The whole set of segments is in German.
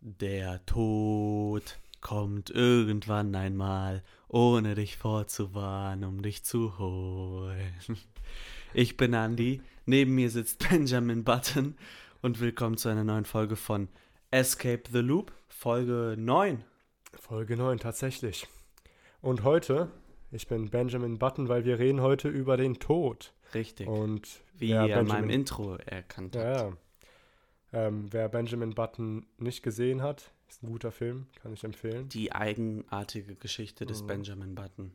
Der Tod kommt irgendwann einmal, ohne dich vorzuwarnen, um dich zu holen. Ich bin Andy, neben mir sitzt Benjamin Button und willkommen zu einer neuen Folge von Escape the Loop, Folge 9. Folge 9, tatsächlich. Und heute, ich bin Benjamin Button, weil wir reden heute über den Tod. Richtig. Und Wie ihr in meinem Intro erkannt habt. Ja, ja. Ähm, wer Benjamin Button nicht gesehen hat, ist ein guter Film, kann ich empfehlen. Die eigenartige Geschichte des Mhm. Benjamin Button.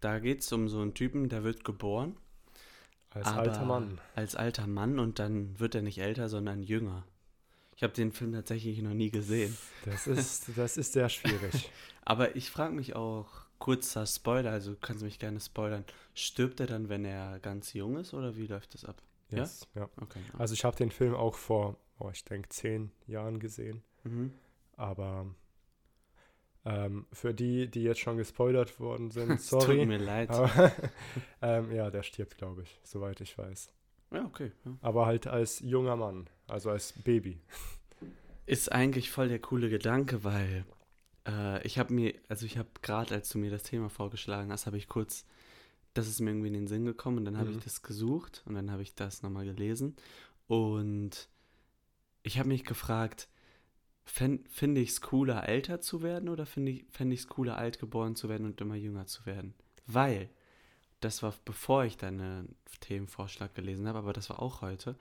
Da geht es um so einen Typen, der wird geboren. Als alter Mann. Als alter Mann und dann wird er nicht älter, sondern jünger. Ich habe den Film tatsächlich noch nie gesehen. Das ist, das ist sehr schwierig. Aber ich frage mich auch, kurzer Spoiler, also du kannst mich gerne spoilern, stirbt er dann, wenn er ganz jung ist oder wie läuft das ab? Ja? Yes, ja? Okay. Also ich habe den Film auch vor, oh, ich denke, zehn Jahren gesehen. Mhm. Aber ähm, für die, die jetzt schon gespoilert worden sind, sorry. Tut mir leid. Aber, ähm, ja, der stirbt, glaube ich, soweit ich weiß. Ja, okay. Ja. Aber halt als junger Mann, also als Baby. Ist eigentlich voll der coole Gedanke, weil äh, ich habe mir, also ich habe gerade, als du mir das Thema vorgeschlagen hast, habe ich kurz, das ist mir irgendwie in den Sinn gekommen und dann habe Mhm. ich das gesucht und dann habe ich das nochmal gelesen und ich habe mich gefragt, finde ich es cooler, älter zu werden oder finde ich fände ich es cooler, alt geboren zu werden und immer jünger zu werden? Weil, das war bevor ich deinen Themenvorschlag gelesen habe, aber das war auch heute,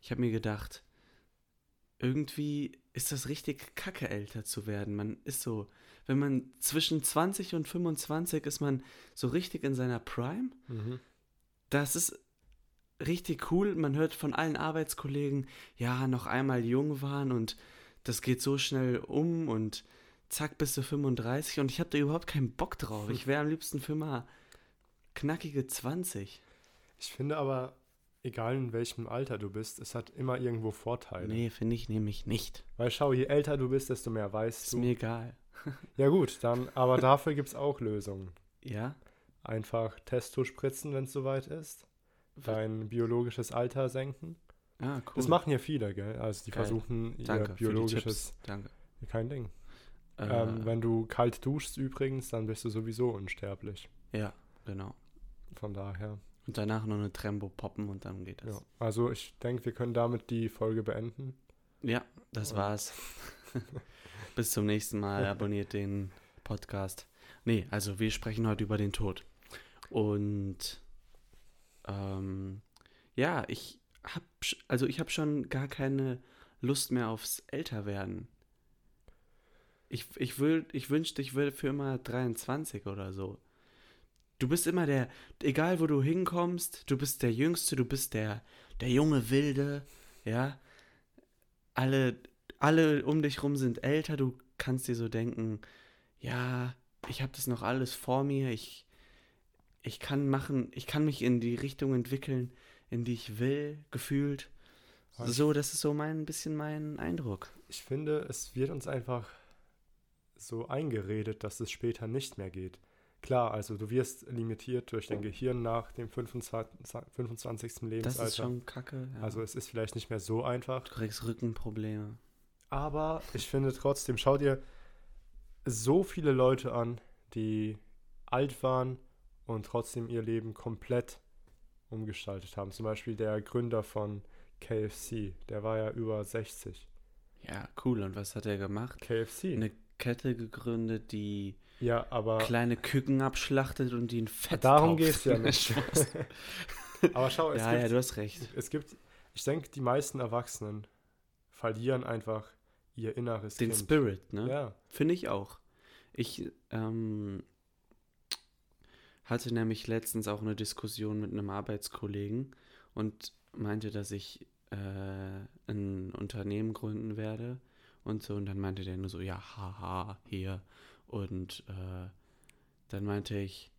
ich habe mir gedacht, irgendwie ist das richtig kacke, älter zu werden. Man ist so, wenn man zwischen 20 und 25 ist man so richtig in seiner Prime. Das ist richtig cool. Man hört von allen Arbeitskollegen, ja, noch einmal jung waren und das geht so schnell um und zack, bist du 35 und ich habe da überhaupt keinen Bock drauf. Ich wäre am liebsten für mal knackige 20. Ich finde aber, egal in welchem Alter du bist, es hat immer irgendwo Vorteile. Nee, finde ich nämlich nicht. Weil schau, je älter du bist, desto mehr weißt Ist du. mir egal. Ja gut, dann, aber dafür gibt es auch Lösungen. Ja? Einfach Testo spritzen, wenn es soweit ist. Dein biologisches Alter senken. Ah, cool. Das machen ja viele, gell? Also die Geil. versuchen ihr Danke biologisches. Danke. Kein Ding. Äh, Ähm, wenn du kalt duschst übrigens, dann bist du sowieso unsterblich. ja, genau. Von daher. Und danach noch eine Trembo poppen und dann geht das. Ja. Also ich denke, wir können damit die Folge beenden. Ja, das Und- war's. Bis zum nächsten Mal. Abonniert den Podcast. Nee, also wir sprechen heute über den Tod. Und ähm, ja, ich hab, also ich habe schon gar keine Lust mehr aufs Älterwerden. Ich, ich, will, ich wünschte, ich würde für immer 23 oder so. Du bist immer der, egal wo du hinkommst, du bist der Jüngste, du bist der, der junge Wilde, ja. Alle, alle um dich rum sind älter, du kannst dir so denken, ja, ich habe das noch alles vor mir, ich, ich kann machen, ich kann mich in die Richtung entwickeln, in die ich will, gefühlt. Ich- So, das ist so mein ein bisschen mein Eindruck. Ich finde, es wird uns einfach so eingeredet, dass es später nicht mehr geht. Klar, also du wirst limitiert durch dein Gehirn nach dem 25. 25. Das Lebensalter. ist schon kacke. Ja. Also es ist vielleicht nicht mehr so einfach. du kriegst Rückenprobleme. Aber ich finde trotzdem, schau dir so viele Leute an, die alt waren und trotzdem ihr Leben komplett umgestaltet haben. Zum Beispiel der Gründer von KFC, der war ja über 60. Ja, cool. Und was hat er gemacht? KFC. Eine Kette gegründet, die ja, aber kleine Küken abschlachtet und die in Fett darum geht es ja nicht. Aber schau, es ja, gibt, ja, du hast recht. es gibt, ich denke, die meisten Erwachsenen verlieren einfach ihr inneres Den Kind. Spirit, ne? Ja, Finde ich auch. Ich ähm, hatte nämlich letztens auch eine Diskussion mit einem Arbeitskollegen und meinte, dass ich äh, ein Unternehmen gründen werde und so. Und dann meinte der nur so, ja, haha, hier. Und äh, dann meinte ich,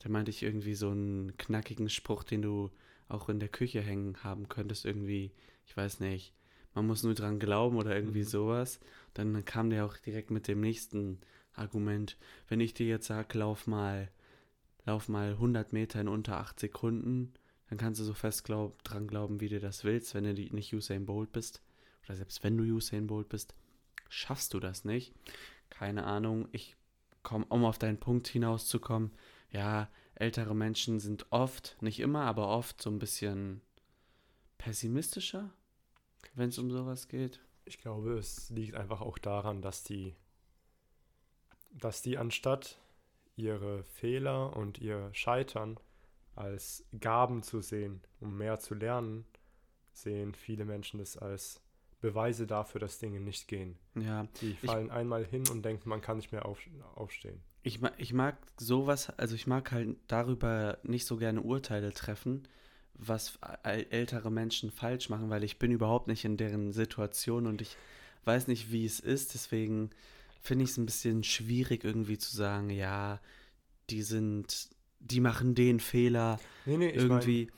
dann meinte ich irgendwie so einen knackigen Spruch, den du auch in der Küche hängen haben könntest, irgendwie, ich weiß nicht, man muss nur dran glauben oder irgendwie Mhm. sowas. Dann kam der auch direkt mit dem nächsten Argument. Wenn ich dir jetzt sage, lauf mal, lauf mal 100 Meter in unter 8 Sekunden, dann kannst du so fest glaub, dran glauben, wie du das willst, wenn du nicht Usain Bolt bist. Oder selbst wenn du Usain Bolt bist. schaffst du das nicht. Keine Ahnung, ich komme, um auf deinen Punkt hinauszukommen, ja, ältere Menschen sind oft, nicht immer, aber oft so ein bisschen pessimistischer, wenn es um sowas geht. Ich glaube, es liegt einfach auch daran, dass die, dass die anstatt ihre Fehler und ihr Scheitern als Gaben zu sehen, um mehr zu lernen, sehen viele Menschen das als Beweise dafür, dass Dinge nicht gehen. Ja. Die fallen ich, einmal hin und denken, man kann nicht mehr auf, aufstehen. Ich, ich mag sowas, also ich mag halt darüber nicht so gerne Urteile treffen, was ältere Menschen falsch machen, weil ich bin überhaupt nicht in deren Situation und ich weiß nicht, wie es ist. Deswegen finde ich es ein bisschen schwierig irgendwie zu sagen, ja, die sind, die machen den Fehler nee, nee, irgendwie.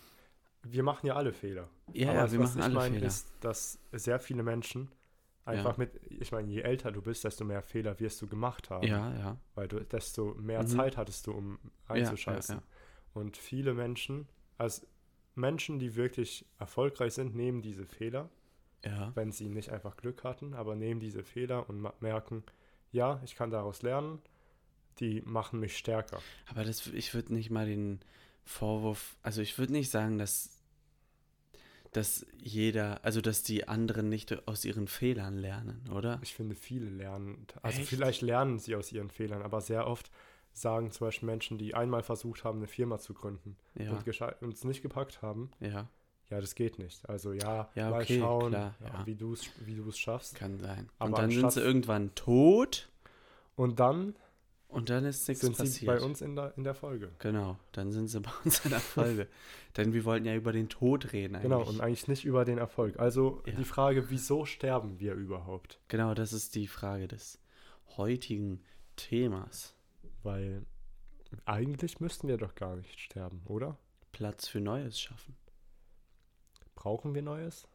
Mein, wir machen ja alle Fehler. Ja, Aber ja wir machen alle mein, Fehler. ist, dass sehr viele Menschen einfach ja. mit, ich meine, je älter du bist, desto mehr Fehler wirst du gemacht haben. Ja, ja. Weil du, desto mehr mhm. Zeit hattest du, um reinzuscheißen. Ja, ja, Und viele Menschen, also Menschen, die wirklich erfolgreich sind, nehmen diese Fehler, wenn sie nicht einfach Glück hatten, aber nehmen diese Fehler und merken, ja, ich kann daraus lernen, die machen mich stärker. Aber das, ich würde nicht mal den Vorwurf, also ich würde nicht sagen, dass, dass jeder, also dass die anderen nicht aus ihren Fehlern lernen, oder? Ich finde, viele lernen, also Echt? vielleicht lernen sie aus ihren Fehlern, aber sehr oft sagen zum Beispiel Menschen, die einmal versucht haben, eine Firma zu gründen ja. und es nicht gepackt haben, ja. Ja, das geht nicht. Also ja, ja mal okay, schauen, klar, ja. wie du es wie schaffst. Kann sein. Aber und dann sind sie irgendwann tot. Und dann und dann ist nichts sind passiert. Sie bei uns in der, in der Folge. Genau, dann sind sie bei uns in der Folge. Denn wir wollten ja über den Tod reden eigentlich. Genau, und eigentlich nicht über den Erfolg. Also ja. die Frage, wieso sterben wir überhaupt? Genau, das ist die Frage des heutigen Themas. Weil eigentlich müssten wir doch gar nicht sterben, oder? Platz für Neues schaffen. Brauchen wir Neues?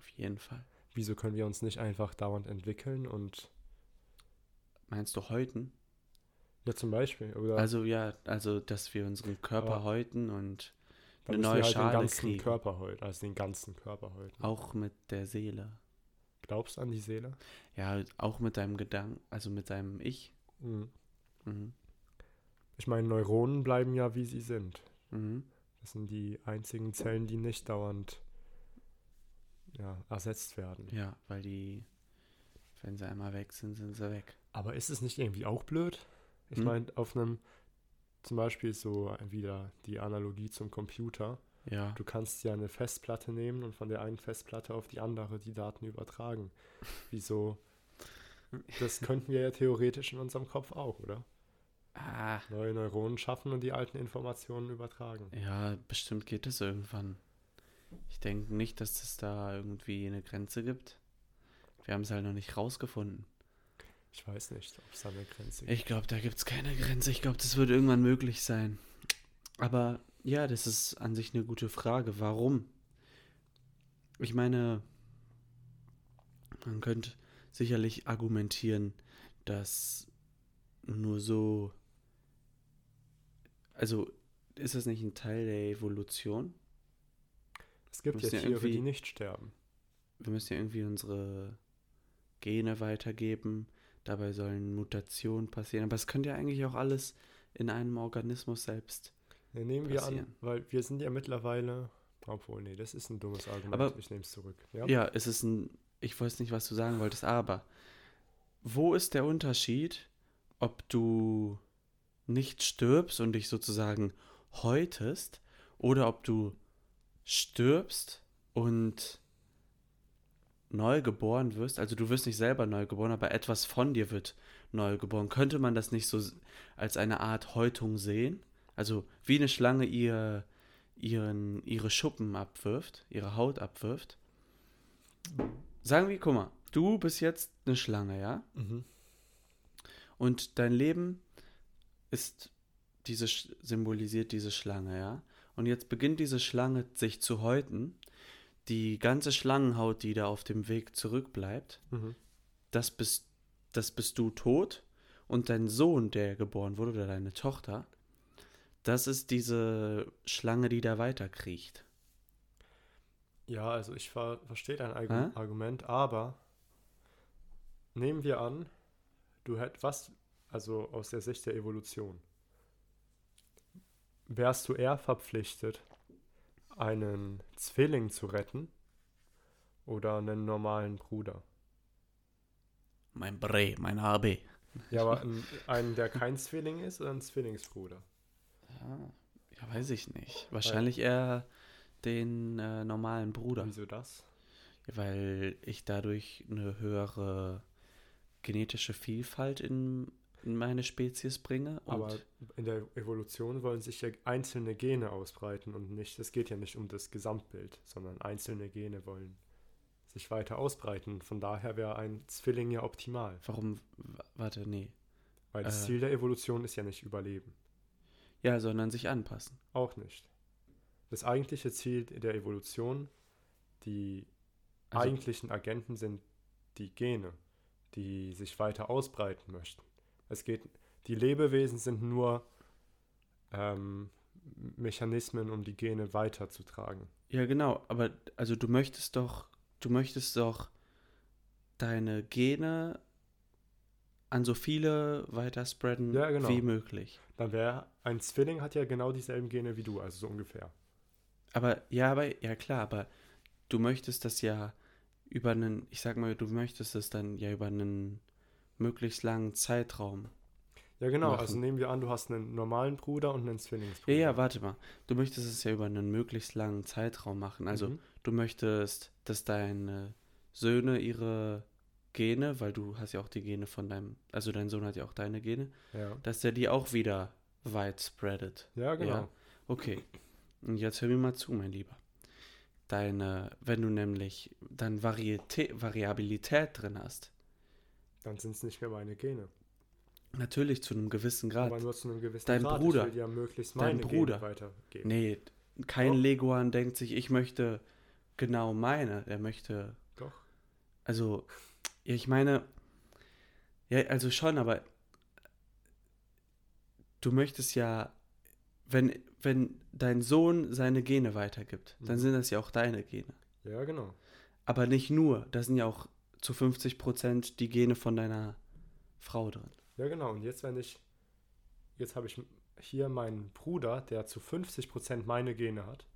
Auf jeden Fall. Wieso können wir uns nicht einfach dauernd entwickeln und. Meinst du häuten? Ja, zum Beispiel. Oder also ja, also dass wir unseren Körper häuten und eine neue halt Schale den ganzen kriegen. Körper häuten, also den ganzen Körper häuten. Auch mit der Seele. Glaubst du an die Seele? Ja, auch mit deinem Gedanken, also mit deinem Ich. Mhm. Mhm. Ich meine, Neuronen bleiben ja wie sie sind. Mhm. Das sind die einzigen Zellen, die nicht dauernd ja, ersetzt werden. Ja, weil die, wenn sie einmal weg sind, sind sie weg. Aber ist es nicht irgendwie auch blöd? Ich hm. meine, auf einem, zum Beispiel so wieder die Analogie zum Computer. Ja. Du kannst ja eine Festplatte nehmen und von der einen Festplatte auf die andere die Daten übertragen. Wieso? Das könnten wir ja theoretisch in unserem Kopf auch, oder? Ah. Neue Neuronen schaffen und die alten Informationen übertragen. Ja, bestimmt geht es irgendwann. Ich denke nicht, dass es da irgendwie eine Grenze gibt. Wir haben es halt noch nicht rausgefunden. Ich weiß nicht, ob es da eine Grenze gibt. Ich glaube, da gibt es keine Grenze. Ich glaube, das wird irgendwann möglich sein. Aber ja, das ist an sich eine gute Frage. Warum? Ich meine, man könnte sicherlich argumentieren, dass nur so. Also, ist das nicht ein Teil der Evolution? Es gibt ja Tiere, die nicht sterben. Wir müssen ja irgendwie unsere Gene weitergeben Dabei sollen Mutationen passieren. Aber es könnte ja eigentlich auch alles in einem Organismus selbst. Ja, nehmen passieren. wir an, weil wir sind ja mittlerweile. Obwohl, nee, das ist ein dummes Argument. Aber, ich nehme es zurück. Ja? ja, es ist ein. Ich weiß nicht, was du sagen wolltest, aber wo ist der Unterschied, ob du nicht stirbst und dich sozusagen häutest oder ob du stirbst und neu geboren wirst, also du wirst nicht selber neu geboren, aber etwas von dir wird neu geboren. Könnte man das nicht so als eine Art Häutung sehen? Also wie eine Schlange ihr, ihren, ihre Schuppen abwirft, ihre Haut abwirft. Sagen wir, guck mal, du bist jetzt eine Schlange, ja? Mhm. Und dein Leben ist diese symbolisiert diese Schlange, ja? Und jetzt beginnt diese Schlange sich zu häuten die ganze Schlangenhaut, die da auf dem Weg zurückbleibt, mhm. das, bist, das bist du tot. Und dein Sohn, der geboren wurde, oder deine Tochter, das ist diese Schlange, die da weiterkriecht. Ja, also ich ver verstehe dein Argu Hä? Argument, aber nehmen wir an, du hättest was, also aus der Sicht der Evolution, wärst du eher verpflichtet, einen Zwilling zu retten oder einen normalen Bruder? Mein Bre, mein HB. Ja, aber ein, einen, der kein Zwilling ist oder ein Zwillingsbruder? Ja, ja weiß ich nicht. Wahrscheinlich eher den äh, normalen Bruder. Wieso das? Weil ich dadurch eine höhere genetische Vielfalt in, in meine Spezies bringe. Und Aber in der Evolution wollen sich ja einzelne Gene ausbreiten und nicht, es geht ja nicht um das Gesamtbild, sondern einzelne Gene wollen sich weiter ausbreiten. Von daher wäre ein Zwilling ja optimal. warum, warte, nee. Weil das Äh. Ziel der Evolution ist ja nicht Überleben. Ja, sondern sich anpassen. Auch nicht. Das eigentliche Ziel der Evolution, die Also- eigentlichen Agenten sind die Gene, die sich weiter ausbreiten möchten. Es geht, die Lebewesen sind nur ähm, Mechanismen, um die Gene weiterzutragen. Ja, genau, aber also du möchtest doch, du möchtest doch deine Gene an so viele weiter spreaden Ja, genau. wie möglich. Dann wäre ein Zwilling hat ja genau dieselben Gene wie du, also so ungefähr. Aber ja, aber ja klar, aber du möchtest das ja über einen, ich sag mal, du möchtest es dann ja über einen möglichst langen Zeitraum. Ja, genau. Machen. Also nehmen wir an, du hast einen normalen Bruder und einen Zwillingsbruder. Ja, ja, warte mal. Du möchtest es ja über einen möglichst langen Zeitraum machen. Also Mhm. du möchtest, dass deine Söhne ihre Gene, weil du hast ja auch die Gene von deinem, also dein Sohn hat ja auch deine Gene, Ja. dass der die auch wieder weit spreadet. ja, genau. Ja. Okay. Und jetzt hör mir mal zu, mein Lieber. Deine, wenn du nämlich dann Varietät, Variabilität drin hast, Dann sind es nicht mehr meine Gene. natürlich zu einem gewissen Grad. Aber nur zu einem gewissen Dein Grad. Bruder. Ich will ja möglichst Dein meine Bruder. Gene weitergeben. Nee, kein Doch. Leguan denkt sich, ich möchte genau meine. Er möchte, Doch. also, ja, ich meine, ja, also schon, aber du möchtest ja, wenn, wenn dein Sohn seine Gene weitergibt, dann Mhm. sind das ja auch deine Gene. Ja, genau. Aber nicht nur, da sind ja auch zu 50% die Gene von deiner Frau drin. Ja, genau. Und jetzt, wenn ich. Jetzt habe ich hier meinen Bruder, der zu 50% meine Gene hat.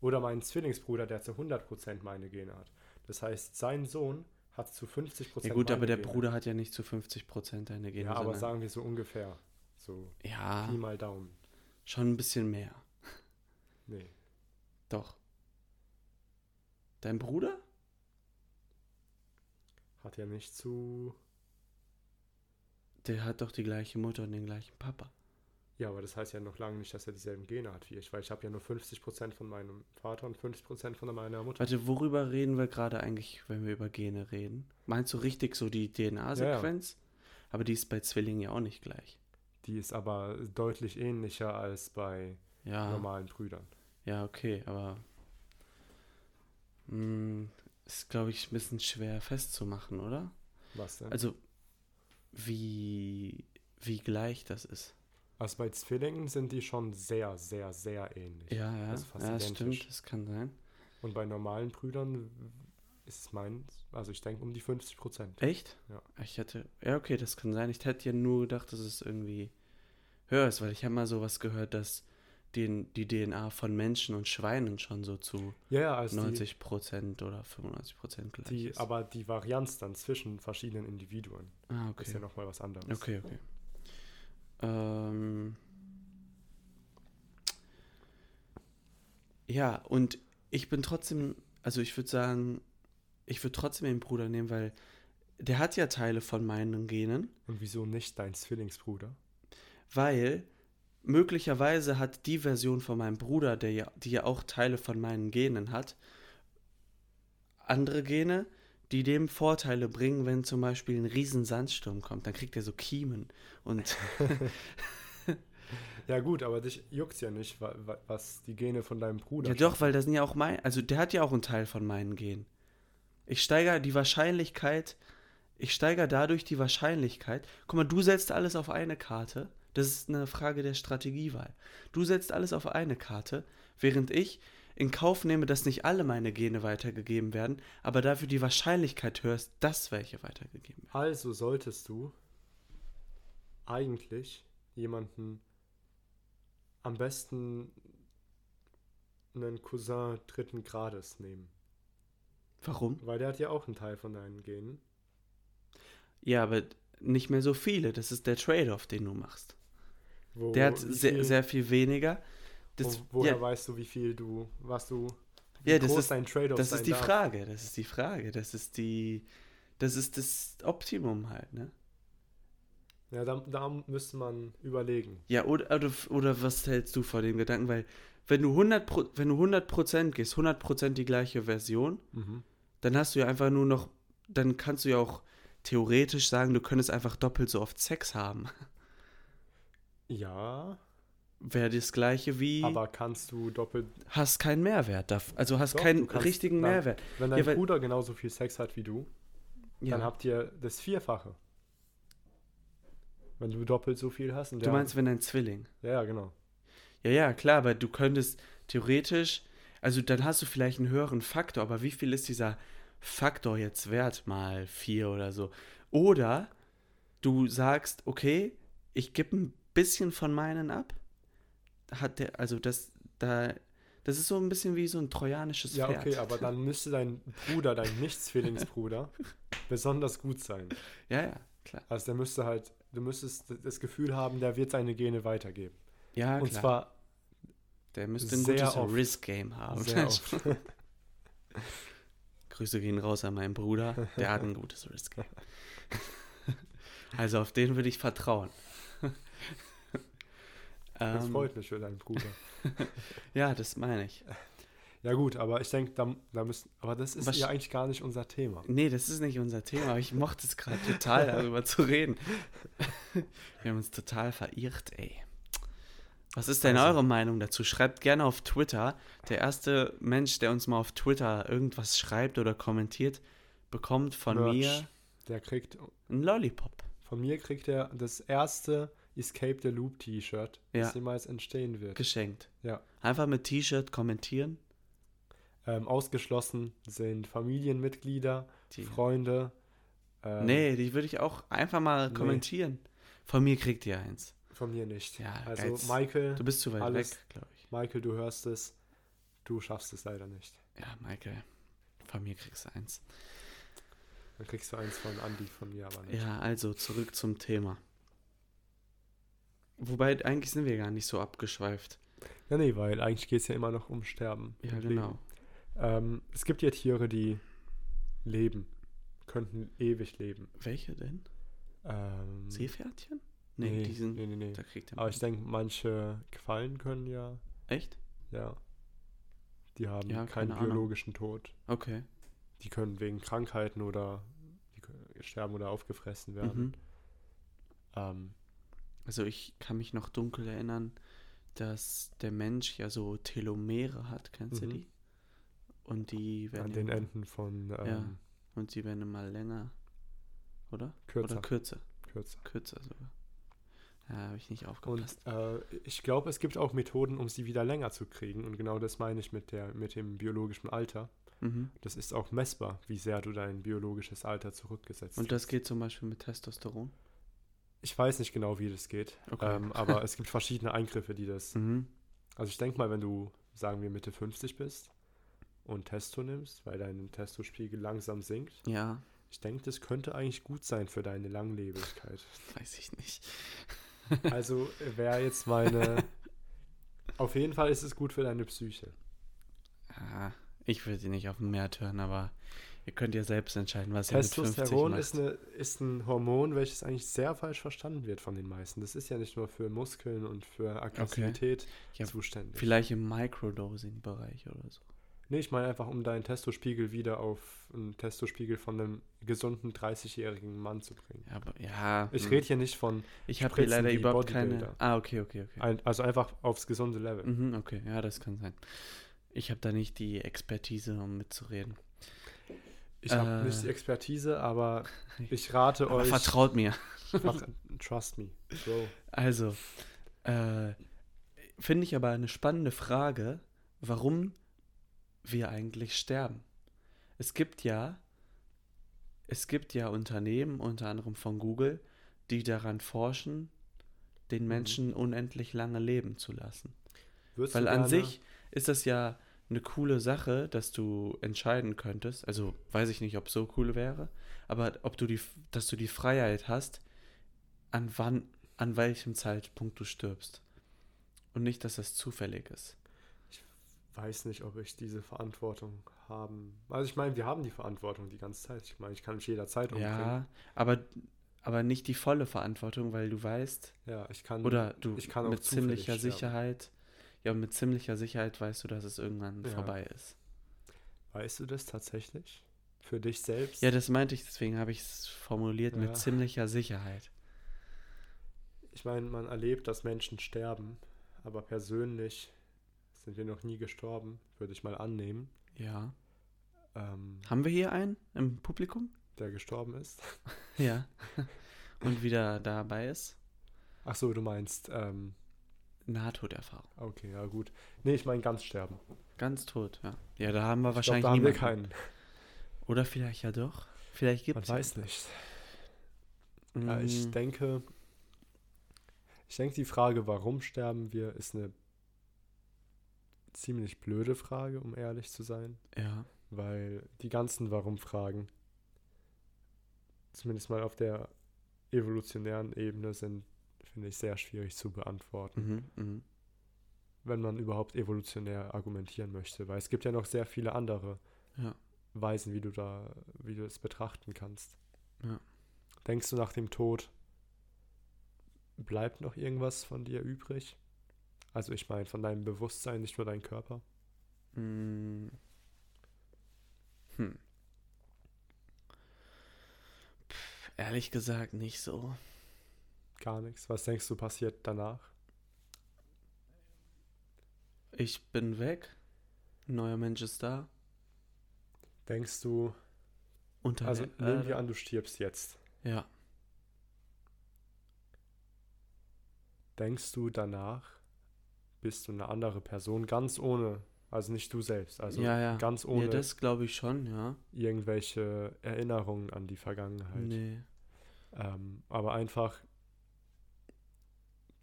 Oder meinen Zwillingsbruder, der zu 100% meine Gene hat. Das heißt, sein Sohn hat zu 50% Ja gut, aber der Gene. Bruder hat ja nicht zu 50% deine Gene. Ja, aber sagen wir so ungefähr. So ja, Pi mal Daumen. schon ein bisschen mehr. Nee. Doch. Dein Bruder? Hat ja nicht zu. Der hat doch die gleiche Mutter und den gleichen Papa. Ja, aber das heißt ja noch lange nicht, dass er dieselben Gene hat wie ich, weil ich habe ja nur 50% von meinem Vater und 50% von meiner Mutter. Warte, worüber reden wir gerade eigentlich, wenn wir über Gene reden? Meinst du richtig so die DNA-Sequenz? Aber die ist bei Zwillingen ja auch nicht gleich. Die ist aber deutlich ähnlicher als bei Ja, normalen Brüdern. ja, okay, aber mh, ist, glaube ich, ein bisschen schwer festzumachen, oder? Was denn? Also, wie, wie gleich das ist. Also bei Zwillingen sind die schon sehr, sehr, sehr ähnlich. Ja, ja, Das ist fast ja, das stimmt, das kann sein. Und bei normalen Brüdern ist es mein, also ich denke um die 50 Prozent. Echt? Ja. Ich hätte, ja, okay, das kann sein. Ich hätte ja nur gedacht, dass es irgendwie höher ist, weil ich habe mal sowas gehört, dass den, die DNA von Menschen und Schweinen schon so zu Ja, ja, also 90 Prozent oder 95 Prozent gleich die, die, ist. aber die Varianz dann zwischen verschiedenen Individuen ah, ist ja okay. nochmal was anderes. Okay, okay. Ähm, ja, und ich bin trotzdem, also ich würde sagen, ich würde trotzdem den Bruder nehmen, weil der hat ja Teile von meinen Genen. Und wieso nicht dein Zwillingsbruder? Weil möglicherweise hat die Version von meinem Bruder, der ja, die ja auch Teile von meinen Genen hat, andere Gene, die dem Vorteile bringen, wenn zum Beispiel ein riesen Sandsturm kommt. Dann kriegt er so Kiemen. Und Ja gut, aber dich juckt's ja nicht, wa- wa- was die Gene von deinem Bruder ja doch, weil das sind ja auch mein, also der hat ja auch einen Teil von meinen Genen. Ich steigere die Wahrscheinlichkeit, ich steigere dadurch die Wahrscheinlichkeit. Guck mal, du setzt alles auf eine Karte. Das ist eine Frage der Strategiewahl. Du setzt alles auf eine Karte, während ich, in Kauf nehme, dass nicht alle meine Gene weitergegeben werden, aber dafür die Wahrscheinlichkeit hörst, dass welche weitergegeben werden. Also solltest du eigentlich jemanden am besten einen Cousin dritten Grades nehmen. Warum? Weil der hat ja auch einen Teil von deinen Genen. Ja, aber nicht mehr so viele. Das ist der Trade-off, den du machst. Wo, Der hat sehr, viel- sehr viel weniger. Das, wo, woher ja, weißt du, wie viel du, was du, wie Ja, das groß ist- dein Trade-off das ist die darf? Frage. Das ist die Frage. Das ist die. Das ist das Optimum halt, ne? Ja, da, da müsste man überlegen. Ja, oder, oder, oder was hältst du vor dem Gedanken? Weil, wenn du 100%, Pro- wenn du 100% gehst, 100% die gleiche Version, Mhm. dann hast du ja einfach nur noch, dann kannst du ja auch theoretisch sagen, du könntest einfach doppelt so oft Sex haben. Ja, Wäre das gleiche wie, aber kannst du doppelt, hast keinen Mehrwert, also hast Doch, keinen kannst richtigen dann- Mehrwert. wenn dein Ja, weil- Bruder genauso viel Sex hat wie du, dann Ja. habt ihr das Vierfache. Wenn du doppelt so viel hast. Du meinst, wenn ein Zwilling. Ja, ja, genau. Ja, ja, klar, aber du könntest theoretisch, also dann hast du vielleicht einen höheren Faktor, aber wie viel ist dieser Faktor jetzt wert? Mal vier oder so. Oder du sagst, okay, ich gebe ein bisschen von meinen ab. Hat der, also das, da, das ist so ein bisschen wie so ein trojanisches Ja, Pferd. okay, aber dann müsste dein Bruder, dein Nicht-Zwillingsbruder, besonders gut sein. Ja, ja, klar. Also der müsste halt, du müsstest das Gefühl haben, der wird seine Gene weitergeben. Ja, Und klar. zwar der müsste ein sehr gutes. Risk-Game haben. sehr oft. Grüße gehen raus an meinen Bruder. Der hat ein gutes Risk. also auf den würde ich vertrauen. Das Ähm, freut mich für deinen Bruder. ja, das meine ich. Ja gut, aber ich denke, da, da müssen, aber das ist Was- ja eigentlich gar nicht unser Thema. Nee, das ist nicht unser Thema, aber ich mochte es gerade total, darüber zu reden. Wir haben uns total verirrt, ey. Was ist denn Also- eure Meinung dazu? Schreibt gerne auf Twitter. Der erste Mensch, der uns mal auf Twitter irgendwas schreibt oder kommentiert, bekommt von Merch. mir Der kriegt, einen Lollipop. von mir kriegt er das erste Escape the Loop T-Shirt, Ja. das jemals entstehen wird. Geschenkt. Ja. Einfach mit T-Shirt kommentieren. Ähm, ausgeschlossen sind Familienmitglieder, Die, Freunde. Ähm, nee, die würde ich auch einfach mal Nee. kommentieren. Von mir kriegt ihr eins. Von mir nicht. Ja, also Geiz. Michael, Du bist zu weit Alles- weg, glaube ich. Michael, du hörst es. Du schaffst es leider nicht. Ja, Michael. Von mir kriegst du eins. Dann kriegst du eins von Andy, von mir aber nicht. Ja, also zurück zum Thema. Wobei, eigentlich sind wir gar nicht so abgeschweift. Ja, nee, weil eigentlich geht es ja immer noch um Sterben. Ja, genau. Ähm, es gibt ja Tiere, die leben, könnten ewig leben. Welche denn? Ähm, Seepferdchen? Nee, nee, die sind. nee, nee, nee. Da kriegt er. Aber ich denke, manche Quallen können ja, Echt? ja, die haben Ja, keinen Ahnung. biologischen Tod. Okay. Die können wegen Krankheiten oder sterben oder aufgefressen werden. Mhm. Ähm, Also ich kann mich noch dunkel erinnern, dass der Mensch ja so Telomere hat, kennst du Mhm. die? Und die werden an den immer- Enden von ähm, Ja. und die werden immer länger, oder? kürzer. Oder kürzer, kürzer. kürzer sogar. Ja, habe ich nicht Und aufgepasst. äh, ich glaube, es gibt auch Methoden, um sie wieder länger zu kriegen. Und genau das meine ich mit, der, mit dem biologischen Alter. mhm. Das ist auch messbar, wie sehr du dein biologisches Alter zurückgesetzt Und das hast. geht zum Beispiel mit Testosteron? Ich weiß nicht genau, wie das geht. Okay. Ähm, aber es gibt verschiedene Eingriffe, die das. Mhm. Also ich denke mal, wenn du, sagen wir, Mitte 50 bist und Testo nimmst, weil dein Testospiegel langsam sinkt, Ja, ich denke, das könnte eigentlich gut sein für deine Langlebigkeit. weiß ich nicht. Also wäre jetzt meine. Auf jeden Fall ist es gut für deine Psyche. Ja, ich würde die nicht auf den Mehr hören, aber ihr könnt ja selbst entscheiden, was ihr mit 50 Testosteron macht. ist, eine, ist ein Hormon, welches eigentlich sehr falsch verstanden wird von den meisten. Das ist ja nicht nur für Muskeln und für Aggressivität Ja, zuständig. Vielleicht im Microdosing-Bereich oder so. Nee, ich meine einfach, um deinen Testospiegel wieder auf einen Testospiegel von einem gesunden 30-jährigen Mann zu bringen. Aber, ja Ich hm. rede hier nicht von, Ich habe hier leider überhaupt keine. Ah, okay, okay, okay. ein, also einfach aufs gesunde Level. Mhm, okay, ja, das kann sein. Ich habe da nicht die Expertise, um mitzureden. Ich habe Äh. nicht die Expertise, aber ich rate Aber euch. vertraut mir. Trust me, Bro. Also, äh, finde ich aber eine spannende Frage, warum wir eigentlich sterben. Es gibt ja, es gibt ja Unternehmen, unter anderem von Google, die daran forschen, den Mhm. Menschen unendlich lange leben zu lassen. Würdest Weil an sich ist das ja eine coole Sache, dass du entscheiden könntest. Also weiß ich nicht, ob so cool wäre, aber ob du die, dass du die Freiheit hast, an wann, an welchem Zeitpunkt du stirbst. Und nicht, dass das zufällig ist. weiß nicht, ob ich diese Verantwortung haben. Also ich meine, wir haben die Verantwortung die ganze Zeit. Ich meine, ich kann mich jederzeit umbringen. Ja, aber, aber nicht die volle Verantwortung, weil du weißt, Ja, ich kann. oder du ich kann mit ziemlicher sterben. Sicherheit, ja, mit ziemlicher Sicherheit weißt du, dass es irgendwann Ja. vorbei ist. Weißt du das tatsächlich? Für dich selbst? Ja, das meinte ich, deswegen habe ich es formuliert Ja. mit ziemlicher Sicherheit. Ich meine, man erlebt, dass Menschen sterben, aber persönlich sind wir noch nie gestorben, würde ich mal annehmen, Ja. ähm, Haben wir hier einen im Publikum? der gestorben ist. Ja. Und wieder dabei ist? Ach so, du meinst, ähm, Nahtoderfahrung. okay, ja gut. Nee, ich meine ganz sterben. Ganz tot, ja. Ja, da haben wir Ich glaub, wahrscheinlich da haben wir niemanden. keinen. Oder vielleicht ja doch. Vielleicht gibt Man es. weiß nicht. Ja, ich Mm, denke, ich denke, die Frage, warum sterben wir, ist eine ziemlich blöde Frage, um ehrlich zu sein, ja. weil die ganzen Warum-Fragen, zumindest mal auf der evolutionären Ebene, sind, finde ich, sehr schwierig zu beantworten, Mhm, mhm. wenn man überhaupt evolutionär argumentieren möchte, weil es gibt ja noch sehr viele andere Ja. Weisen, wie du da, wie du es betrachten kannst. Ja. Denkst du nach dem Tod, bleibt noch irgendwas von dir übrig? Also ich meine, von deinem Bewusstsein, nicht nur dein Körper. Mm. Hm. Pff, ehrlich gesagt nicht so. Gar nichts. Was denkst du passiert danach? Ich bin weg. Ein neuer Mensch ist da. Denkst du, Unter also nehmen wir an, du stirbst jetzt. Ja. Denkst du danach, bist du eine andere Person, ganz ohne, also nicht du selbst, also ja, ja. ganz ja, ohne das glaube ich schon, ja. irgendwelche Erinnerungen an die Vergangenheit. Nee. Ähm, aber einfach,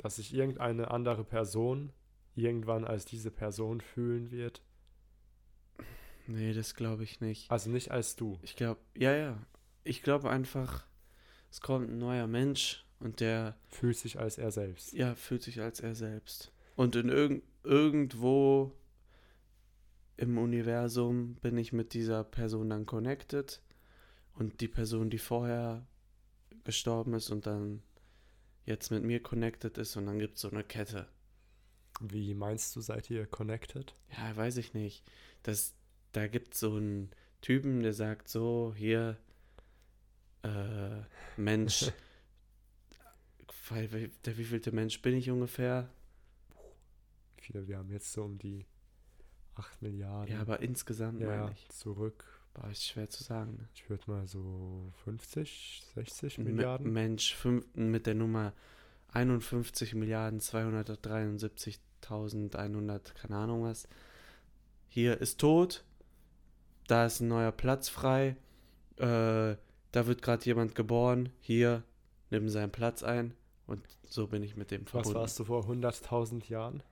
dass sich irgendeine andere Person irgendwann als diese Person fühlen wird. Nee, das glaube ich nicht. Also nicht als du. Ich glaube, ja, ja. Ich glaube einfach, es kommt ein neuer Mensch und der, Fühlt sich als er selbst. ja, fühlt sich als er selbst. Und in irgend, irgendwo im Universum bin ich mit dieser Person dann connected und die Person, die vorher gestorben ist und dann jetzt mit mir connected ist und dann gibt es so eine Kette. Wie meinst du, seid ihr connected? Ja, weiß ich nicht. Das, da gibt es so einen Typen, der sagt so, hier, äh, Mensch, der wievielte Mensch bin ich ungefähr? Wie viele? Wir haben jetzt so um die 8 Milliarden. Ja, aber insgesamt ja, meine ich. zurück. Boah, ist schwer zu sagen. Ne? Ich würde mal so 50, 60 Me- Milliarden. Mensch fünf, mit der Nummer 51 Milliarden 273.100, keine Ahnung was. Hier ist tot. Da ist ein neuer Platz frei. Äh, da wird gerade jemand geboren. Hier, nimm seinen Platz ein. Und so bin ich mit dem Was verbunden. warst du vor 100.000 Jahren?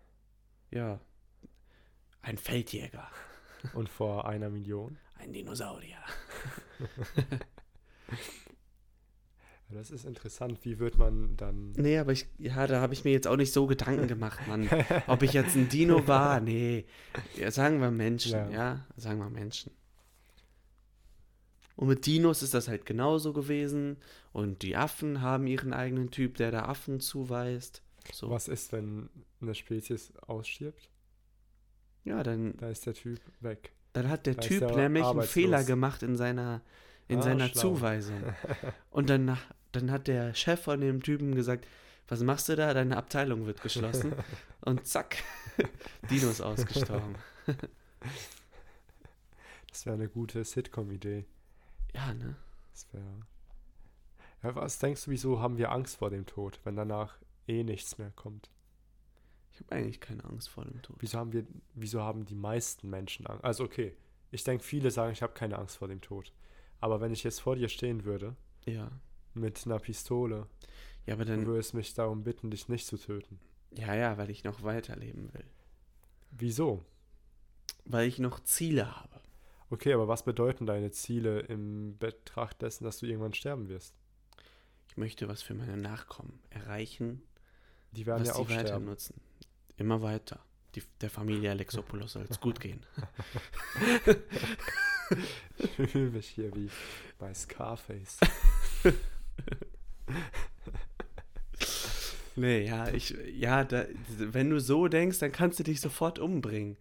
Ja. Ein Feldjäger. Und vor einer Million? Ein Dinosaurier. Das ist interessant. Wie wird man dann. Nee, aber ich, ja, da habe ich mir jetzt auch nicht so Gedanken gemacht, Mann. Ob ich jetzt ein Dino war, nee. Ja, sagen wir Menschen, Ja. ja. Sagen wir Menschen. Und mit Dinos ist das halt genauso gewesen. Und die Affen haben ihren eigenen Typ, der da Affen zuweist. So. Was ist, wenn eine Spezies ausstirbt? Ja, dann, Da ist der Typ weg. Dann hat der Da Typ er nämlich einen. Fehler gemacht in seiner, in Ah, seiner schlau. Zuweisung. Und dann, dann hat der Chef von dem Typen gesagt, was machst du da? Deine Abteilung wird geschlossen. Und zack, Dinos ausgestorben. Das wäre eine gute Sitcom-Idee. Ja, ne? Das wäre. Ja, was denkst du, wieso haben wir Angst vor dem Tod, wenn danach eh nichts mehr kommt? Ich habe eigentlich keine Angst vor dem Tod. Wieso haben wir, wieso haben die meisten Menschen Angst? Also okay, ich denke, viele sagen, ich habe keine Angst vor dem Tod. Aber wenn ich jetzt vor dir stehen würde, Ja. mit einer Pistole, Ja, aber du dann. würdest mich darum bitten, dich nicht zu töten. Ja, ja, weil ich noch weiterleben will. Wieso? Weil ich noch Ziele habe. Okay, aber was bedeuten deine Ziele im Betracht dessen, dass du irgendwann sterben wirst? Ich möchte was für meine Nachkommen erreichen, Die werden was ja die auch weiter sterben. nutzen. Immer weiter. Die, der Familie Alexopoulos soll es gut gehen. Ich fühle mich hier wie bei Scarface. Nee, ja, ich, ja, da, wenn du so denkst, dann kannst du dich sofort umbringen.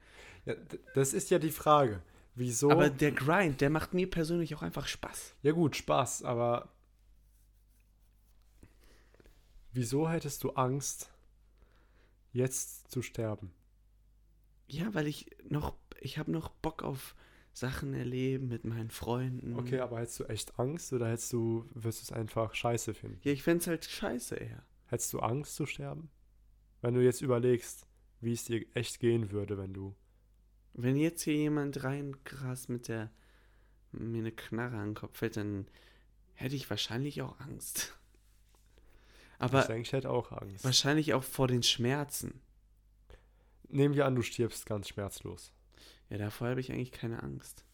Ja, das ist ja die Frage. Wieso? Aber der Grind, der macht mir persönlich auch einfach Spaß. ja gut, Spaß, aber wieso hättest du Angst, jetzt zu sterben? Ja, weil ich noch, ich habe noch Bock auf Sachen erleben mit meinen Freunden. Okay, aber hättest du echt Angst oder hättest du, wirst du es einfach scheiße finden? Ja, ich fände halt scheiße eher. Hättest du Angst zu sterben? Wenn du jetzt überlegst, wie es dir echt gehen würde, wenn du. Wenn jetzt hier jemand reingrast mit der, mir eine Knarre an den Kopf fällt, dann hätte ich wahrscheinlich auch Angst. Aber denke, ich hätte auch Angst. wahrscheinlich auch vor den Schmerzen. Nehmen wir an, du stirbst ganz schmerzlos. Ja, davor habe ich eigentlich keine Angst.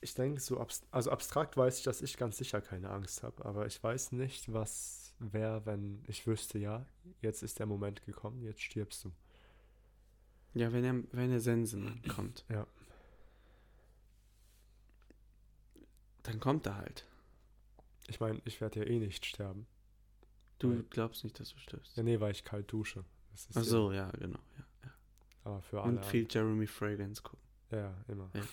Ich denke, so abst also abstrakt weiß ich, dass ich ganz sicher keine Angst habe, aber ich weiß nicht, was wäre, wenn ich wüsste, ja, jetzt ist der Moment gekommen, jetzt stirbst du. Ja, wenn der, wenn der Sensenmann kommt. Ja. Dann kommt er halt. Ich meine, ich werde ja eh nicht sterben. Du Weil- glaubst nicht, dass du stirbst. Ja, nee, weil ich kalt dusche. Das ist Ach ja- so, ja, genau. Ja, ja. aber für alle. Und viel Jeremy Fragrance gucken. Ja, immer. Ja.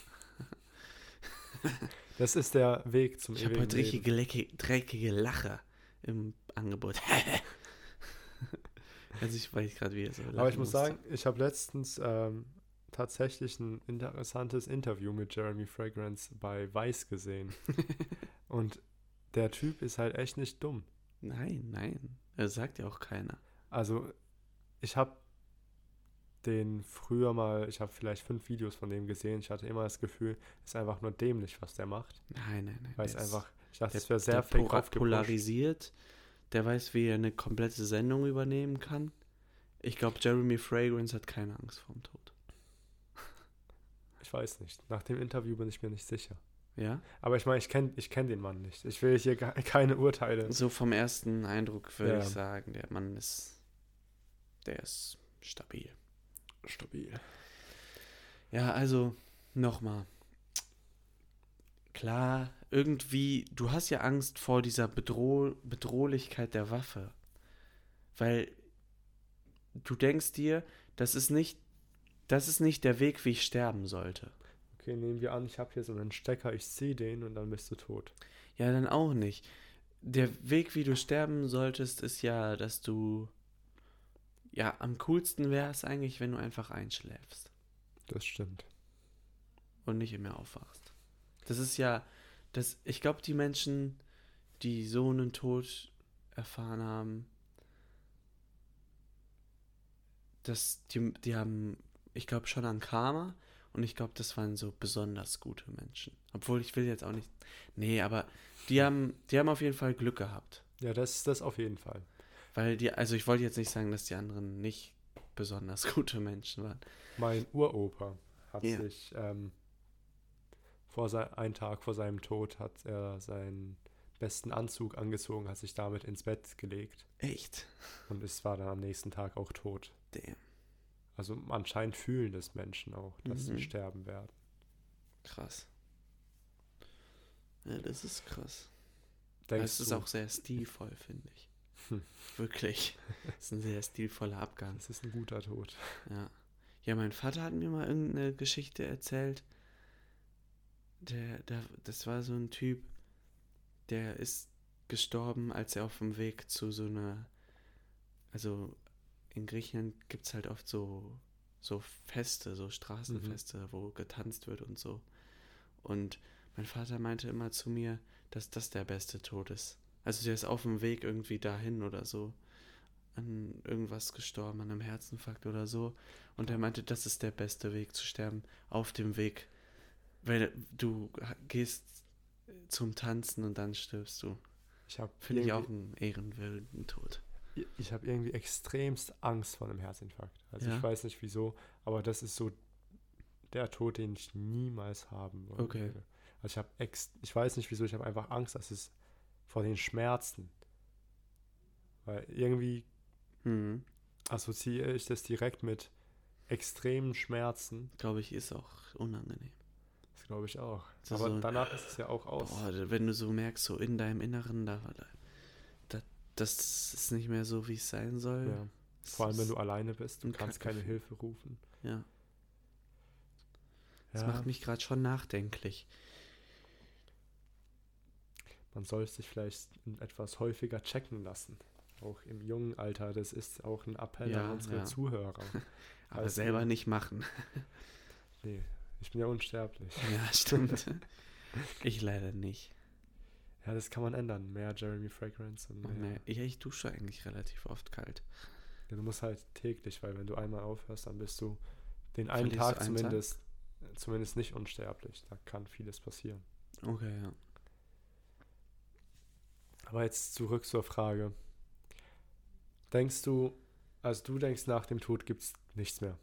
Das ist der Weg zum Ich habe heute richtige lecke, dreckige Lacher im Angebot. also ich weiß gerade, wie er so Aber ich muss musste. sagen, ich habe letztens ähm, tatsächlich ein interessantes Interview mit Jeremy Fragrance bei Vice gesehen. Und der Typ ist halt echt nicht dumm. Nein, nein. Das sagt ja auch keiner. Also, ich habe den früher mal, ich habe vielleicht fünf Videos von dem gesehen. Ich hatte immer das Gefühl, es ist einfach nur dämlich, was der macht. Nein, nein, nein. Weil es einfach, ich dachte, es wäre sehr aufgepusht. polarisiert. Der weiß, wie er eine komplette Sendung übernehmen kann. Ich glaube, Jeremy Fragrance hat keine Angst vorm Tod. Ich weiß nicht. Nach dem Interview bin ich mir nicht sicher. Ja? Aber ich meine, ich kenne ich kenn den Mann nicht. Ich will hier keine Urteile. So vom ersten Eindruck würde Ja. ich sagen, der Mann ist. Der ist stabil. Stabil. Ja, also nochmal. Klar, irgendwie, du hast ja Angst vor dieser Bedroh Bedrohlichkeit der Waffe. Weil du denkst dir, das ist nicht, das ist nicht der Weg, wie ich sterben sollte. Okay, nehmen wir an, ich habe hier so einen Stecker, ich ziehe den und dann bist du tot. Ja, dann auch nicht. Der Weg, wie du sterben solltest, ist ja, dass du. Ja, am coolsten wäre es eigentlich, wenn du einfach einschläfst. Das stimmt. und nicht mehr aufwachst. Das ist ja, das, ich glaube, die Menschen, die so einen Tod erfahren haben, das, die, die haben, ich glaube, schon an Karma und ich glaube, das waren so besonders gute Menschen. Obwohl ich will jetzt auch nicht, nee, aber die haben, die haben auf jeden Fall Glück gehabt. Ja, das, das auf jeden Fall. Weil die, also ich wollte jetzt nicht sagen, dass die anderen nicht besonders gute Menschen waren. Mein Uropa hat Ja. sich ähm, vor einen Tag vor seinem Tod hat er seinen besten Anzug angezogen, hat sich damit ins Bett gelegt Echt? und es war dann am nächsten Tag auch tot. Damn. Also anscheinend fühlen das Menschen auch, dass Mhm. sie sterben werden. Krass. Ja, das ist krass. Denkst es ist du, auch sehr stilvoll, finde ich. Hm. Wirklich. Es ist ein sehr stilvoller Abgang. das ist ein guter Tod? Ja. Ja, mein Vater hat mir mal irgendeine Geschichte erzählt. Der, der, das war so ein Typ, der ist gestorben, als er auf dem Weg zu so einer. Also in Griechenland gibt es halt oft so, so Feste, so Straßenfeste, wo getanzt wird und so. Und mein Vater meinte immer zu mir, dass das der beste Tod ist. Also der ist auf dem Weg irgendwie dahin oder so. an irgendwas gestorben, an einem Herzinfarkt oder so. Und er meinte, das ist der beste Weg zu sterben, auf dem Weg. Weil du gehst zum Tanzen und dann stirbst du. Ich habe Finde ich auch einen ehrenwürdigen Tod. Ich habe irgendwie extremst Angst vor einem Herzinfarkt. Also Ja? ich weiß nicht wieso, aber das ist so der Tod, den ich niemals haben wollen Okay. würde. Also ich habe ex ich weiß nicht wieso, ich habe einfach Angst, dass es vor den Schmerzen. Weil irgendwie Mhm. assoziiere ich das direkt mit extremen Schmerzen. Glaube ich, ist auch unangenehm. Das glaube ich auch. So- aber so- danach ist es ja auch aus. Boah, wenn du so merkst, so in deinem Inneren, da, da, das ist nicht mehr so, wie es sein soll. ja. Vor allem, wenn du alleine bist, du ein kannst keine. Hilfe rufen. Ja, das Ja, macht mich gerade schon nachdenklich. man soll sich vielleicht etwas häufiger checken lassen. Auch im jungen Alter. Das ist auch ein Appell Ja, an unsere ja. Zuhörer. Aber du- selber nicht machen. Nee, ich bin ja unsterblich. Ja, stimmt. ich leider nicht. Ja, das kann man ändern. Mehr Jeremy Fragrance und mehr. nee. Ja, ich dusche eigentlich relativ oft kalt. Ja, du musst halt täglich, weil wenn du einmal aufhörst, dann bist du den einen Verlierst Tag einen Tag? zumindest, zumindest nicht unsterblich. Da kann vieles passieren. Okay, ja. Aber jetzt zurück zur Frage. Denkst du, also du denkst, nach dem Tod gibt es nichts mehr.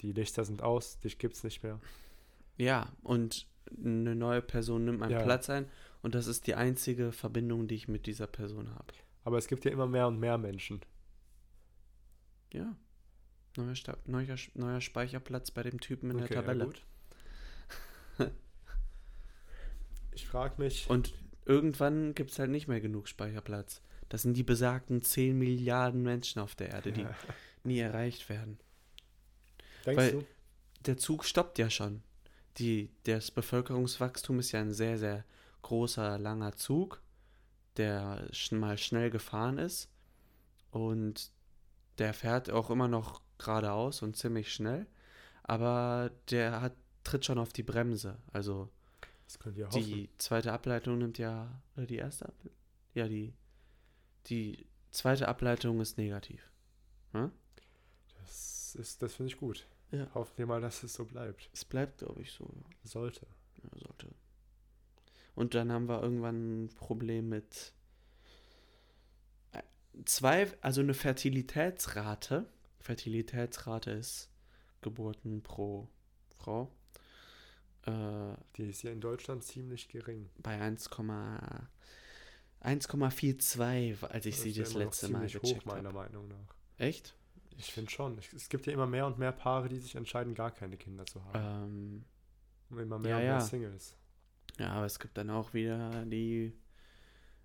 Die Lichter sind aus, dich gibt es nicht mehr. Ja, und eine neue Person nimmt meinen Ja. Platz ein und das ist die einzige Verbindung, die ich mit dieser Person habe. Aber es gibt ja immer mehr und mehr Menschen. Ja. Neuer, Sta neuer, neuer Speicherplatz bei dem Typen in Okay, der ja, Tabelle. gut. Ich frage mich, und irgendwann gibt es halt nicht mehr genug Speicherplatz. Das sind die besagten 10 Milliarden Menschen auf der Erde, die Ja. nie erreicht werden. denkst weil- du? Der Zug stoppt ja schon. Die, das Bevölkerungswachstum ist ja ein sehr, sehr großer, langer Zug, der sch mal schnell gefahren ist. Und der fährt auch immer noch geradeaus und ziemlich schnell. Aber der hat, tritt schon auf die Bremse. Also die zweite Ableitung nimmt ja. Oder die erste Ableitung? Ja, die. Die zweite Ableitung ist negativ. Das, ist- das finde ich gut. Ja. Hoffen wir mal, dass es so bleibt. Es bleibt, glaube ich, so. Sollte. Ja, sollte. Und dann haben wir irgendwann ein Problem mit äh, zwei, also eine Fertilitätsrate. Fertilitätsrate ist Geburten pro Frau. Äh, Die ist ja in Deutschland ziemlich gering. bei 1,1 1,42, als ich Das sie das letzte Mal ziemlich hoch, gecheckt meiner. Meinung nach. Echt? Ich finde schon. Es gibt ja immer mehr und mehr Paare, die sich entscheiden, gar keine Kinder zu haben. Ähm, und immer mehr ja, und mehr ja. Singles. Ja, aber es gibt dann auch wieder die.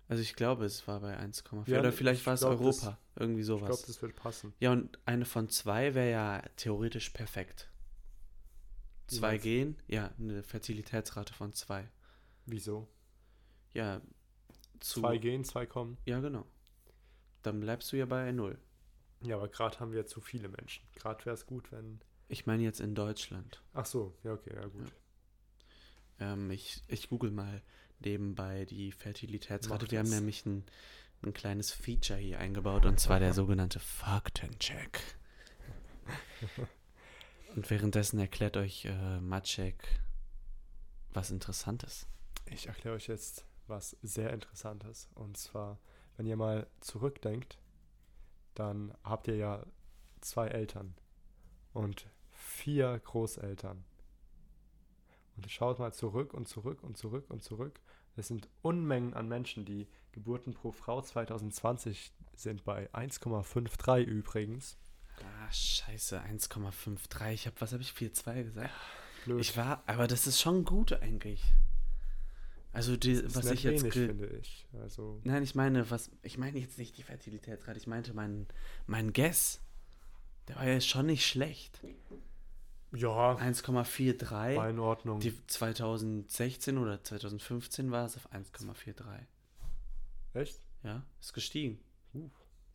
Also ich glaube, es war bei 1,4. Ja, Oder ich vielleicht war es glaub, das- Europa. Irgendwie Ich glaube, sowas. das wird passen. Ja, und eine von zwei wäre ja theoretisch perfekt. Zwei gehen, ja, eine Fertilitätsrate von zwei. Wieso? Ja, zu. Zwei gehen, zwei kommen. Ja, genau. Dann bleibst du ja bei null. Ja, aber gerade haben wir zu viele Menschen. Gerade wäre es gut, wenn. Ich meine jetzt in Deutschland. Ach so, ja, okay, ja, gut. Ähm, ich, ich google mal nebenbei die Fertilitätsrate. Wir haben nämlich ein, ein kleines Feature hier eingebaut und zwar der sogenannte Faktencheck. Und währenddessen erklärt euch äh, Maciek was Interessantes. Ich erkläre euch jetzt was sehr Interessantes. Und zwar, wenn ihr mal zurückdenkt, dann habt ihr ja zwei Eltern und vier Großeltern. Und schaut mal zurück und zurück und zurück und zurück. Es sind Unmengen an Menschen, die Geburten pro Frau 2020 sind bei 1,53 übrigens. Ah, scheiße, 1,53. Ich habe, was habe ich, 4,2 gesagt? Blöd. Ich war, aber das ist schon gut eigentlich. Also, die, Das ist was ich jetzt. wenig, finde ich. Also, Nein, ich meine, was. Ich meine jetzt nicht die Fertilitätsrate, ich meinte meinen mein Guess. Der war ja schon nicht schlecht. Ja, 1,43. war in Ordnung. Die 2016 oder 2015 war es auf 1,43. Echt? Ja, ist gestiegen. Uh.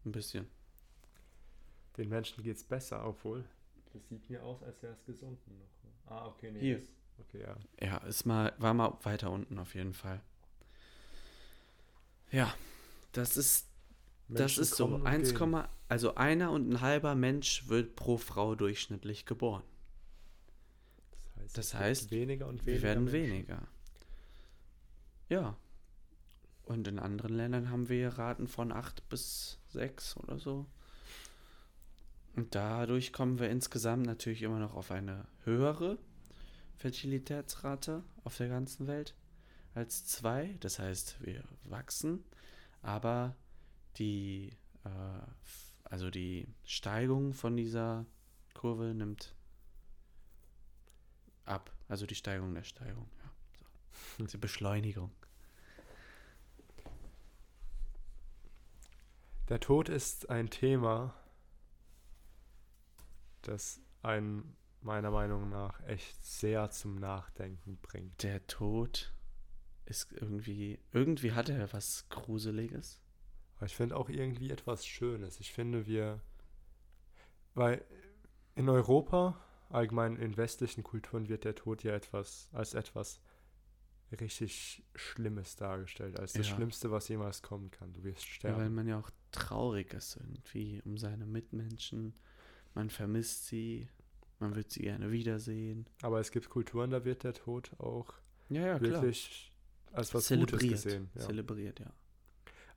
Ein bisschen. Den Menschen geht's besser, obwohl. Das sieht mir aus, als wäre es gesunken noch. Ah, okay, nee. Hier. das- Okay, ja. Ja, ist mal, war mal weiter unten auf jeden Fall. Ja, das ist, das Menschen ist so. kommen und 1, gehen. also einer und ein halber Mensch wird pro Frau durchschnittlich geboren. Das heißt, Das heißt, weniger und weniger. Wir werden Menschen. weniger. Ja. Und in anderen Ländern haben wir Raten von 8 bis 6 oder so. Und dadurch kommen wir insgesamt natürlich immer noch auf eine höhere Fertilitätsrate auf der ganzen Welt als 2. Das heißt, wir wachsen, aber die, äh, also die Steigung von dieser Kurve nimmt ab. Also die Steigung der Steigung, ja. So. Die Beschleunigung. Der Tod ist ein Thema, das einen meiner Meinung nach echt sehr zum Nachdenken bringt. Der Tod ist irgendwie, irgendwie hat er was Gruseliges. Aber ich finde auch irgendwie etwas Schönes. Ich finde, wir, weil in Europa, allgemein in westlichen Kulturen, wird der Tod ja etwas als etwas richtig Schlimmes dargestellt, als das Ja. Schlimmste, was jemals kommen kann. Du wirst Ja, weil sterben. man ja auch traurig ist irgendwie um seine Mitmenschen. Man vermisst sie, man wird sie gerne wiedersehen. Aber es gibt Kulturen, da wird der Tod auch Ja, ja, wirklich als was Gutes Zelebriert. gesehen. Ja. Zelebriert, ja.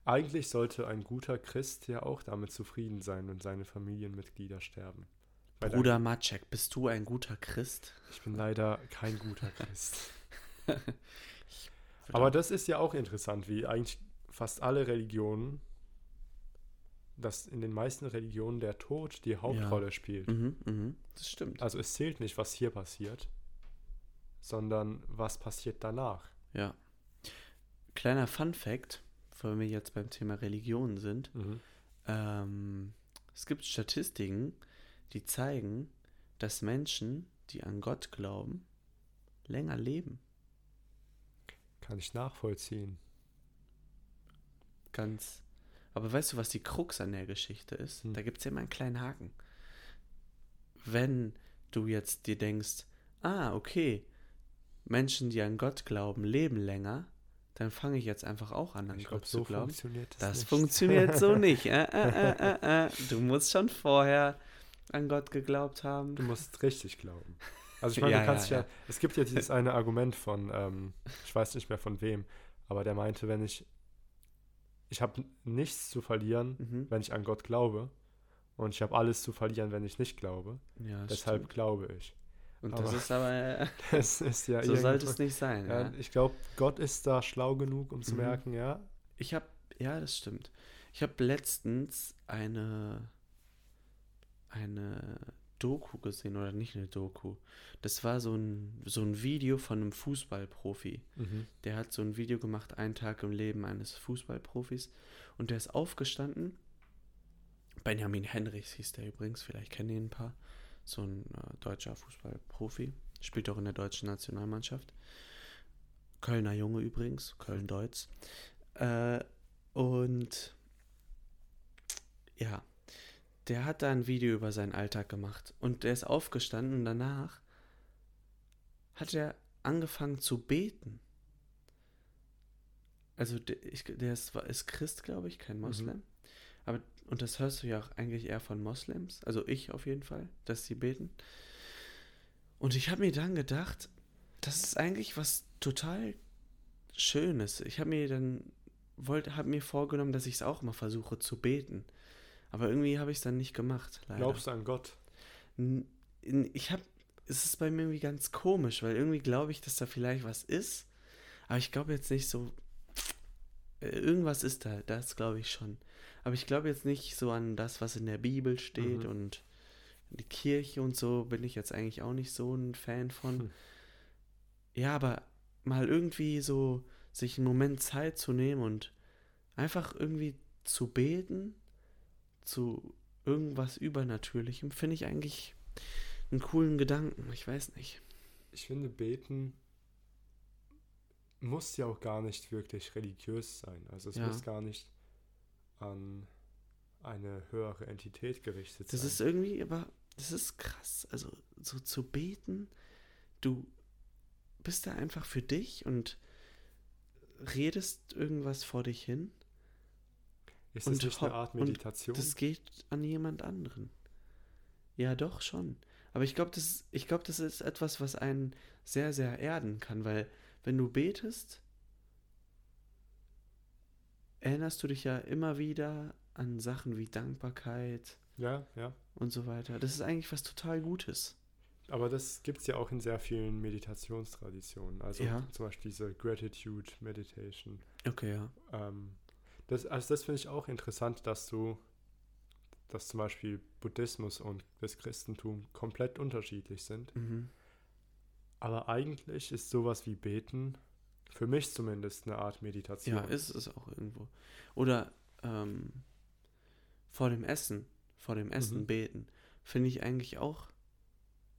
Eigentlich sollte ein guter Christ ja auch damit zufrieden sein, wenn seine Familienmitglieder sterben. Bruder Maciek, bist du ein guter Christ? Ich bin leider kein guter Christ. Aber das ist ja auch interessant, wie eigentlich fast alle Religionen, dass in den meisten Religionen der Tod die Hauptrolle spielt. Mhm, mhm, das stimmt. Also es zählt nicht, was hier passiert, sondern was passiert danach. Ja. Kleiner Fun Fact, weil wir jetzt beim Thema Religion sind. Ähm, es gibt Statistiken, die zeigen, dass Menschen, die an Gott glauben, länger leben. Kann ich nachvollziehen. Ganz. Aber weißt du, was die Krux an der Geschichte ist? Hm. Da gibt es ja immer einen kleinen Haken. Wenn du jetzt dir denkst, ah, okay, Menschen, die an Gott glauben, leben länger, dann fange ich jetzt einfach auch an, an Ich Gott glaube, zu so glauben. funktioniert das, Das nicht. funktioniert so nicht. Äh, äh, äh, äh, äh. Du musst schon vorher an Gott geglaubt haben. Du musst richtig glauben. Also ich meine, Ja, du kannst ja, ja, ja. es gibt ja dieses eine Argument von, ähm, ich weiß nicht mehr von wem, aber der meinte, wenn ich, ich habe nichts zu verlieren, Mhm. wenn ich an Gott glaube und ich habe alles zu verlieren, wenn ich nicht glaube. Ja, das Deshalb stimmt. glaube ich. Und das aber- ist aber, äh, Das ist ja so sollte es nicht sein. Ja, Ja. Ich glaube, Gott ist da schlau genug, um zu Mhm. merken, ja, Ich habe, ja, das stimmt. Ich habe letztens eine, eine Doku gesehen, oder nicht eine Doku. Das war so ein, so ein Video von einem Fußballprofi. mhm. Der hat so ein Video gemacht, ein Tag im Leben eines Fußballprofis. Und der ist aufgestanden. Benjamin Henrichs hieß der übrigens, vielleicht kennen ihn ein paar. So ein äh, deutscher Fußballprofi. Spielt auch in der deutschen Nationalmannschaft. Kölner Junge übrigens, Köln-Deutz. Äh, und ja, der hat da ein Video über seinen Alltag gemacht. Und der ist aufgestanden und danach hat er angefangen zu beten. Also der, ich, der ist, ist Christ, glaube ich, kein Moslem. Aber, und das hörst du ja auch eigentlich eher von Moslems, also ich auf jeden Fall, dass sie beten. Und ich habe mir dann gedacht, das ist eigentlich was total Schönes. Ich habe mir dann, wollte, habe mir vorgenommen, dass ich es auch mal versuche zu beten. Aber irgendwie habe ich es dann nicht gemacht, leider. glaubst du an Gott? Ich habe, es ist bei mir irgendwie ganz komisch, weil irgendwie glaube ich, dass da vielleicht was ist, aber ich glaube jetzt nicht so, äh, irgendwas ist da, das glaube ich schon. Aber ich glaube jetzt nicht so an das, was in der Bibel steht Mhm. und die Kirche und so bin ich jetzt eigentlich auch nicht so ein Fan von. Hm. Ja, aber mal irgendwie so sich einen Moment Zeit zu nehmen und einfach irgendwie zu beten, zu irgendwas Übernatürlichem, finde ich eigentlich einen coolen Gedanken. Ich weiß nicht. Ich finde, beten muss ja auch gar nicht wirklich religiös sein. Also es Ja. muss gar nicht an eine höhere Entität gerichtet Das sein. ist irgendwie, aber das ist krass. Also so zu beten, du bist da einfach für dich und redest irgendwas vor dich hin. Ist das Und nicht eine Art Meditation? Das geht an jemand anderen. Ja, doch schon. Aber ich glaube, das, ich glaub, das ist etwas, was einen sehr, sehr erden kann, weil wenn du betest, erinnerst du dich ja immer wieder an Sachen wie Dankbarkeit ja, ja. und so weiter. Das ist eigentlich was total Gutes. Aber das gibt es ja auch in sehr vielen Meditationstraditionen. Also Ja. zum Beispiel diese Gratitude Meditation. Okay, ja. Ähm, das, also das finde ich auch interessant, dass du, dass zum Beispiel Buddhismus und das Christentum komplett unterschiedlich sind. Mhm. Aber eigentlich ist sowas wie Beten, für mich zumindest, eine Art Meditation. Ja, ist es auch irgendwo. Oder ähm, vor dem Essen, vor dem Essen Mhm. beten, finde ich eigentlich auch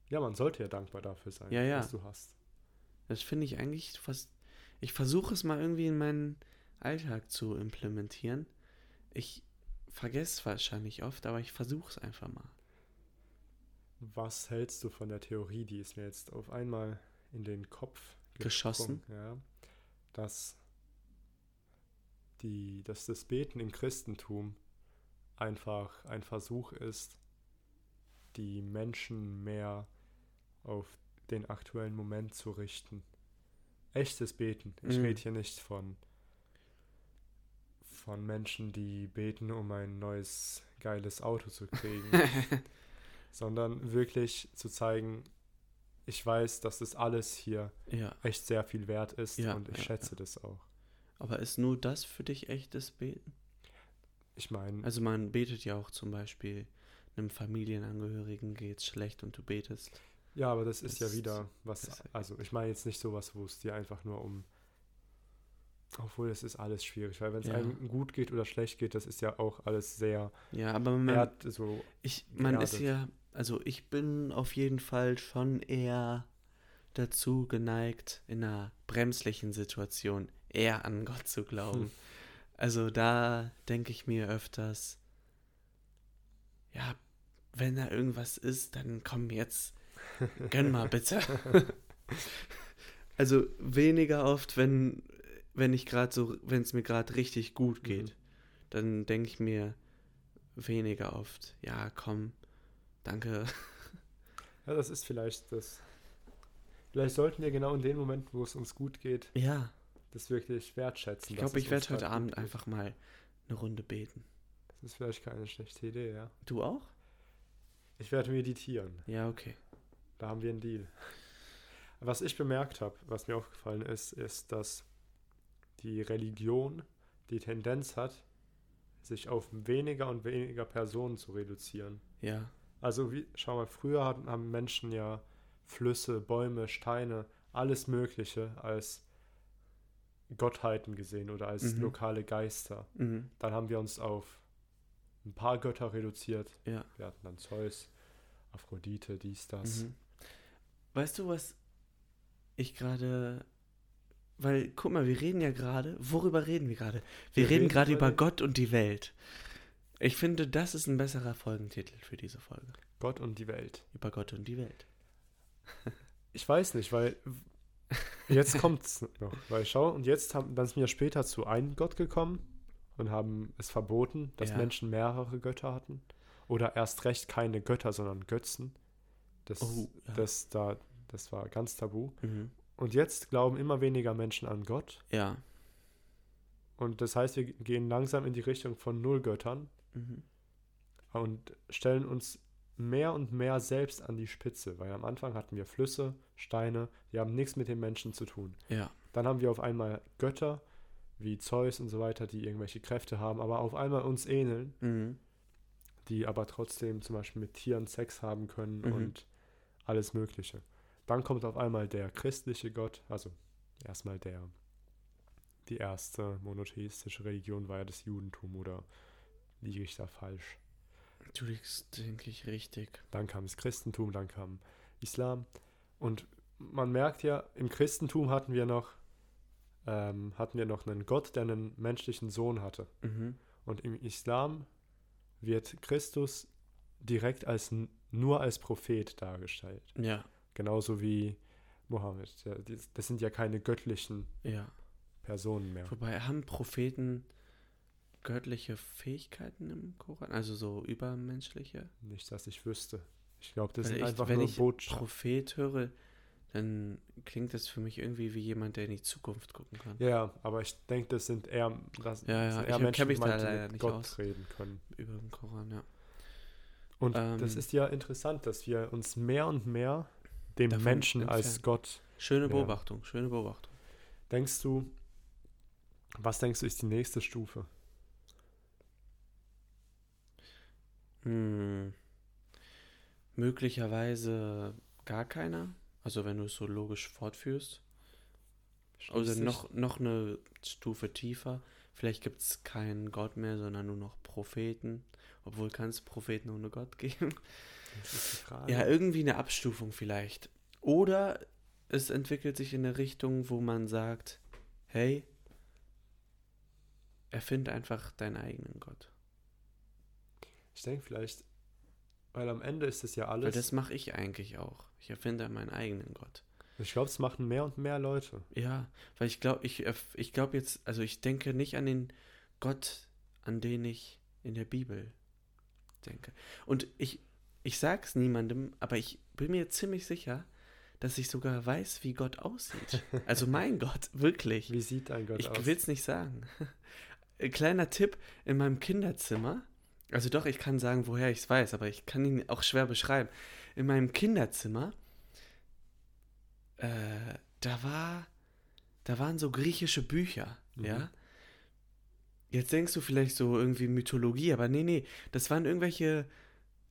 Ja, man sollte ja dankbar dafür sein, Ja, ja. was du hast. Das finde ich eigentlich fast. Ich versuche es mal irgendwie in meinen Alltag zu implementieren. Ich vergesse es wahrscheinlich oft, aber ich versuche es einfach mal. Was hältst du von der Theorie, die ist mir jetzt auf einmal in den Kopf Geschossen? Ja, dass, die, dass das Beten im Christentum einfach ein Versuch ist, die Menschen mehr auf den aktuellen Moment zu richten. Echtes Beten. Ich Mhm. rede hier nicht von, von Menschen, die beten, um ein neues geiles Auto zu kriegen sondern wirklich zu zeigen, ich weiß, dass das alles hier ja, echt sehr viel wert ist Ja, und ich ja, schätze das auch. aber ist nur das für dich echtes Beten? Ich meine, Also man betet ja auch zum Beispiel, einem Familienangehörigen geht's schlecht und du betest. ja, aber das ist das ja wieder was, also ich meine jetzt nicht sowas, wo es dir einfach nur um, obwohl es ist alles schwierig, weil wenn es Ja. einem gut geht oder schlecht geht, das ist ja auch alles sehr, Ja, aber man, erd, so, Ich, man ist ja, also ich bin auf jeden Fall schon eher dazu geneigt, in einer bremslichen Situation eher an Gott zu glauben. Hm. Also da denke ich mir öfters, ja, wenn da irgendwas ist, dann komm jetzt, gönn mal bitte. also weniger oft, wenn, wenn ich gerade so, wenn es mir gerade richtig gut geht, Mhm. dann denke ich mir weniger oft, ja, komm, danke. ja, das ist vielleicht das, vielleicht sollten wir genau in den Momenten, wo es uns gut geht, Ja, das wirklich wertschätzen. ich glaube, ich werde heute Abend einfach mal eine Runde beten. Das ist vielleicht keine schlechte Idee, ja. Du auch? Ich werde meditieren. Ja, okay. Da haben wir einen Deal. Was ich bemerkt habe, was mir aufgefallen ist, ist, dass die Religion die Tendenz hat, sich auf weniger und weniger Personen zu reduzieren. Ja, Also, wie, schau mal, früher hatten, haben Menschen ja Flüsse, Bäume, Steine, alles Mögliche als Gottheiten gesehen oder als Mhm. lokale Geister. mhm. Dann haben wir uns auf ein paar Götter reduziert. ja. Wir hatten dann Zeus, Aphrodite, dies, das. Mhm. Weißt du, was ich gerade. Weil, guck mal, wir reden ja gerade. Worüber reden wir gerade? Wir, Wir reden gerade über Gott und die Welt. Ich finde, das ist ein besserer Folgentitel für diese Folge. Gott und die Welt. Über Gott und die Welt. Ich weiß nicht, weil jetzt kommt's noch. Weil schau, und jetzt haben, dann sind wir später zu einem Gott gekommen und haben es verboten, dass Ja. Menschen mehrere Götter hatten. Oder erst recht keine Götter, sondern Götzen. Das, Oh, ja. das, da, das war ganz tabu. Mhm. Und jetzt glauben immer weniger Menschen an Gott. Ja. Und das heißt, wir gehen langsam in die Richtung von null Göttern Mhm. und stellen uns mehr und mehr selbst an die Spitze. Weil am Anfang hatten wir Flüsse, Steine, die haben nichts mit den Menschen zu tun. Ja. Dann haben wir auf einmal Götter wie Zeus und so weiter, die irgendwelche Kräfte haben, aber auf einmal uns ähneln, Mhm. die aber trotzdem zum Beispiel mit Tieren Sex haben können Mhm. und alles Mögliche. Dann kommt auf einmal der christliche Gott, also erstmal der, die erste monotheistische Religion war ja das Judentum oder liege ich da falsch? Du liegst, denke ich, richtig. Dann kam das Christentum, dann kam Islam. Und man merkt ja, im Christentum hatten wir noch, ähm, hatten wir noch einen Gott, der einen menschlichen Sohn hatte. Mhm. Und im Islam wird Christus direkt als nur als Prophet dargestellt. Ja. Genauso wie Mohammed. Das sind ja keine göttlichen Ja. Personen mehr. Wobei haben Propheten göttliche Fähigkeiten im Koran? Also so übermenschliche? Nicht, dass ich wüsste. Ich glaube, das Weil sind ich, einfach wenn nur ich Botschaften. Prophet höre, dann klingt das für mich irgendwie wie jemand, der in die Zukunft gucken kann. Ja, aber ich denke, das sind eher, das Ja, ja, sind eher Menschen, mich da die mit Gott reden können. Über den Koran, ja. Und Ähm, das ist ja interessant, dass wir uns mehr und mehr dem Davon Menschen als entfernen. Gott. Schöne Ja. Beobachtung, schöne Beobachtung. Denkst du, was denkst du ist die nächste Stufe? Hm. Möglicherweise gar keiner. Also wenn du es so logisch fortführst. Also noch, noch eine Stufe tiefer. Vielleicht gibt es keinen Gott mehr, sondern nur noch Propheten. Obwohl kann es Propheten ohne Gott geben. Das. Ja, irgendwie eine Abstufung vielleicht. Oder es entwickelt sich in eine Richtung, wo man sagt, hey, erfind einfach deinen eigenen Gott. ich denke vielleicht, weil am Ende ist es ja Weil alles. das mache ich eigentlich auch. Ich erfinde meinen eigenen Gott. ich glaube, es machen mehr und mehr Leute. Ja, weil ich glaube, ich, ich glaube jetzt, also ich denke nicht an den Gott, an den ich in der Bibel denke. Und ich, ich sag's niemandem, aber ich bin mir ziemlich sicher, dass ich sogar weiß, wie Gott aussieht. Also mein Gott, wirklich. Wie sieht ein Gott Ich aus? will's nicht sagen. Ein Kleiner Tipp, in meinem Kinderzimmer, also doch, ich kann sagen, woher ich es weiß, aber ich kann ihn auch schwer beschreiben. In meinem Kinderzimmer, äh, da war, da waren so griechische Bücher, Mhm. ja. Jetzt denkst du vielleicht so irgendwie Mythologie, aber nee, nee, das waren irgendwelche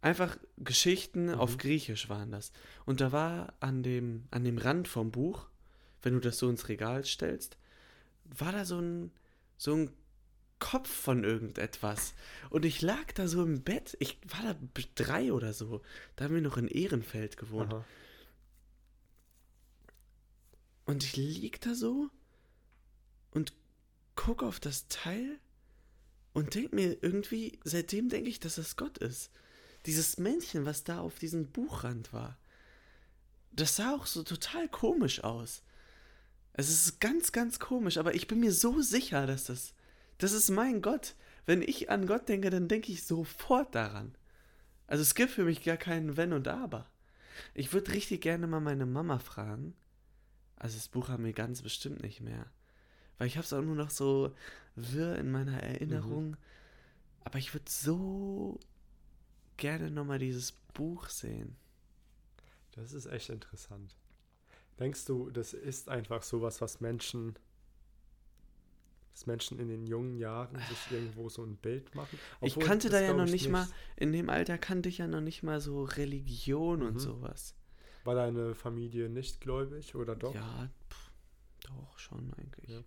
einfach Geschichten Mhm. auf Griechisch waren das. Und da war an dem, an dem Rand vom Buch, wenn du das so ins Regal stellst, war da so ein, so ein Kopf von irgendetwas. Und ich lag da so im Bett, ich war da drei oder so, da haben wir noch in Ehrenfeld gewohnt. Aha. Und ich lieg da so und guck auf das Teil und denk mir irgendwie, seitdem denke ich, dass das Gott ist. Dieses Männchen, was da auf diesem Buchrand war, das sah auch so total komisch aus. Es ist ganz, ganz komisch, aber ich bin mir so sicher, dass das, das ist mein Gott. Wenn ich an Gott denke, dann denke ich sofort daran. Also es gibt für mich gar keinen Wenn und Aber. Ich würde richtig gerne mal meine Mama fragen. Also das Buch haben wir ganz bestimmt nicht mehr. Weil ich habe es auch nur noch so wirr in meiner Erinnerung. Aber ich würde so gerne nochmal dieses Buch sehen. Das ist echt interessant. Denkst du, das ist einfach sowas, was Menschen, dass Menschen in den jungen Jahren sich irgendwo so ein Bild machen? ich Obwohl, kannte das da ja noch ich nicht mal, in dem Alter kannte ich ja noch nicht mal so Religion und Mhm. sowas. War deine Familie nicht gläubig oder doch? Ja, pff, doch schon eigentlich. Ja.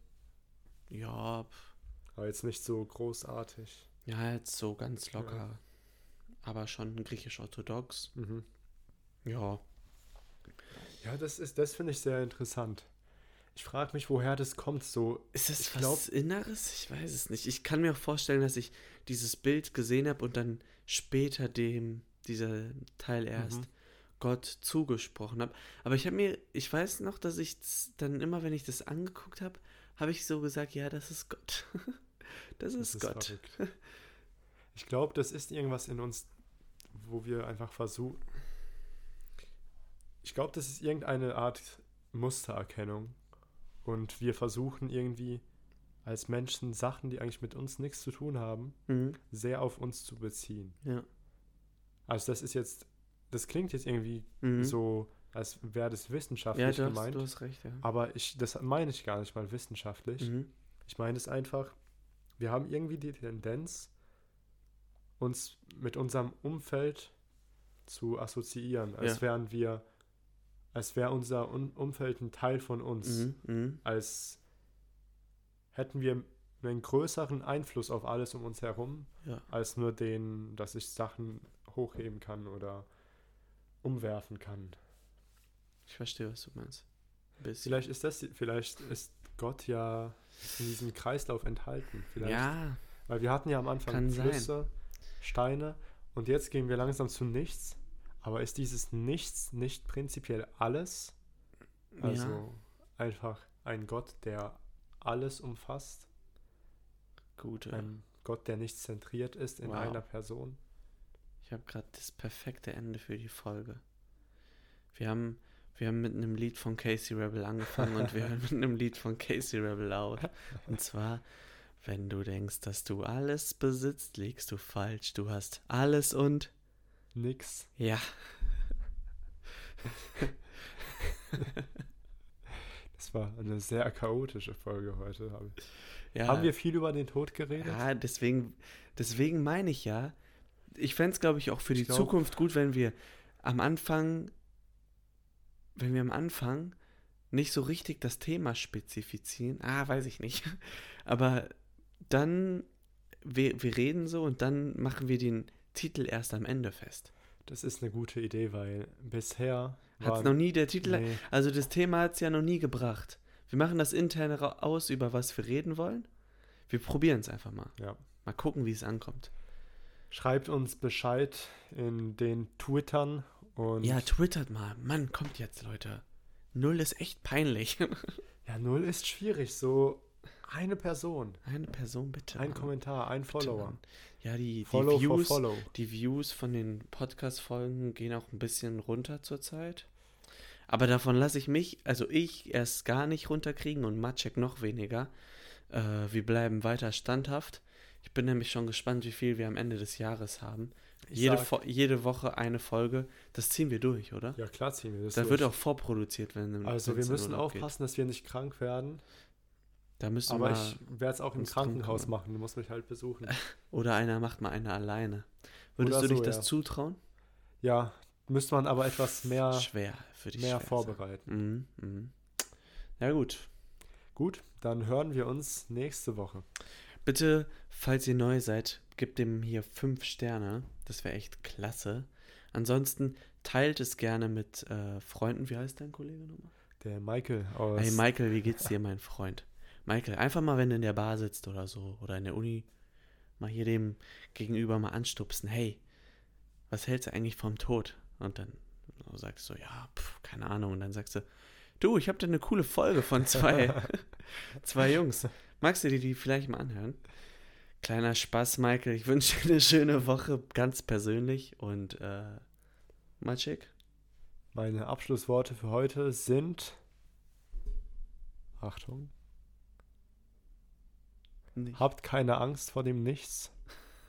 Ja, pff, Aber jetzt nicht so großartig. ja, jetzt so ganz locker. Aber schon griechisch-orthodox. Mhm. Ja. Ja, das ist, das finde ich sehr interessant. Ich frage mich, woher das kommt. So, Ist das was glaub- Inneres? Ich weiß es nicht. Ich kann mir auch vorstellen, dass ich dieses Bild gesehen habe und dann später dem, dieser Teil erst, Mhm. Gott zugesprochen habe. Aber ich habe mir, ich weiß noch, dass ich dann immer, wenn ich das angeguckt habe, habe ich so gesagt, ja, das ist Gott. das ist das Gott. verrückt. Ich glaube, das ist irgendwas in uns, wo wir einfach versuchen. Ich glaube, das ist irgendeine Art Mustererkennung. Und wir versuchen irgendwie als Menschen Sachen, die eigentlich mit uns nichts zu tun haben, Mhm. sehr auf uns zu beziehen. Ja. Also das ist jetzt, das klingt jetzt irgendwie Mhm. so, als wäre das ja, wissenschaftlich du hast, gemeint. du hast recht, ja. Aber ich, das meine ich gar nicht mal wissenschaftlich. Mhm. Ich meine es einfach, wir haben irgendwie die Tendenz, uns mit unserem Umfeld zu assoziieren, als Ja. wären wir, als wäre unser Un Umfeld ein Teil von uns, Mhm. Mhm. als hätten wir einen größeren Einfluss auf alles um uns herum, Ja. als nur den, dass ich Sachen hochheben kann oder umwerfen kann. Ich verstehe, was du meinst. Vielleicht ist das, vielleicht ist Gott ja in diesem Kreislauf enthalten. Vielleicht Ja, Weil wir hatten ja am Anfang Kann sein. Steine und jetzt gehen wir langsam zu nichts. Aber ist dieses Nichts nicht prinzipiell alles? Also ja, einfach ein Gott, der alles umfasst, gut. Ja. ein Gott, der nicht zentriert ist in Wow. einer Person. Ich habe gerade das perfekte Ende für die Folge. Wir haben, wir haben mit einem Lied von Casey Rebel angefangen und wir hören mit einem Lied von Casey Rebel auf. Und zwar, wenn du denkst, dass du alles besitzt, liegst du falsch. Du hast alles und Nix. ja. Das war eine sehr chaotische Folge heute. Ja. Haben wir viel über den Tod geredet? Ja, deswegen, deswegen meine ich ja, ich fände es, glaube ich, auch für die glaub- Zukunft gut, wenn wir am Anfang, wenn wir am Anfang nicht so richtig das Thema spezifizieren. Ah, weiß ich nicht. Aber dann, wir, wir reden so und dann machen wir den Titel erst am Ende fest. Das ist eine gute Idee, weil bisher Hat es noch nie der Titel, Nee, also das Thema hat es ja noch nie gebracht. Wir machen das intern aus, über was wir reden wollen. Wir probieren es einfach mal. ja. Mal gucken, wie es ankommt. Schreibt uns Bescheid in den Twittern und Ja, twittert mal. Mann, kommt jetzt, Leute. Null ist echt peinlich. ja, null ist schwierig. So eine Person, Eine Person bitte. ein. Kommentar, ein Bitte, Follower. Mann. Ja, die, die, Follow for Views, die Views von den Podcast-Folgen gehen auch ein bisschen runter zurzeit. Aber davon lasse ich mich, also ich erst gar nicht runterkriegen und Maciek noch weniger. Äh, wir bleiben weiter standhaft. Ich bin nämlich schon gespannt, wie viel wir am Ende des Jahres haben. Jede, sag- jede Woche eine Folge. Das ziehen wir durch, oder? Ja, klar ziehen wir das da durch. wird auch vorproduziert, wenn Also wir müssen Urlaub geht. aufpassen, dass wir nicht krank werden. Da müssen Aber ich werde es auch im Krankenhaus kümmern. machen. Du musst mich halt besuchen. Oder einer macht mal eine alleine. Würdest Oder du dich so, das ja. zutrauen? Ja, müsste man aber etwas mehr, Schwer für dich. mehr vorbereiten. Mhm, mhm. Ja gut. Gut, dann hören wir uns nächste Woche. Bitte, falls ihr neu seid, gebt dem hier fünf Sterne. Das wäre echt klasse. Ansonsten teilt es gerne mit äh, Freunden. Wie heißt dein Kollege nochmal? Der Michael aus. Hey Michael, wie geht's dir, mein Freund? Michael, einfach mal, wenn du in der Bar sitzt oder so oder in der Uni, mal hier dem gegenüber mal anstupsen. Hey, was hältst du eigentlich vom Tod? Und dann sagst du, ja, pf, keine Ahnung. Und dann sagst du, du, ich habe da eine coole Folge von zwei, zwei Jungs. Magst du dir die vielleicht mal anhören? Kleiner Spaß, Michael. Ich wünsche dir eine schöne Woche, ganz persönlich. Und äh, Maciek, Meine Abschlussworte für heute sind. Achtung. Nicht. Habt keine Angst vor dem Nichts,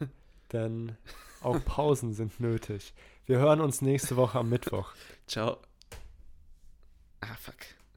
denn auch Pausen sind nötig. Wir hören uns nächste Woche am Mittwoch. Ciao. Ah, fuck.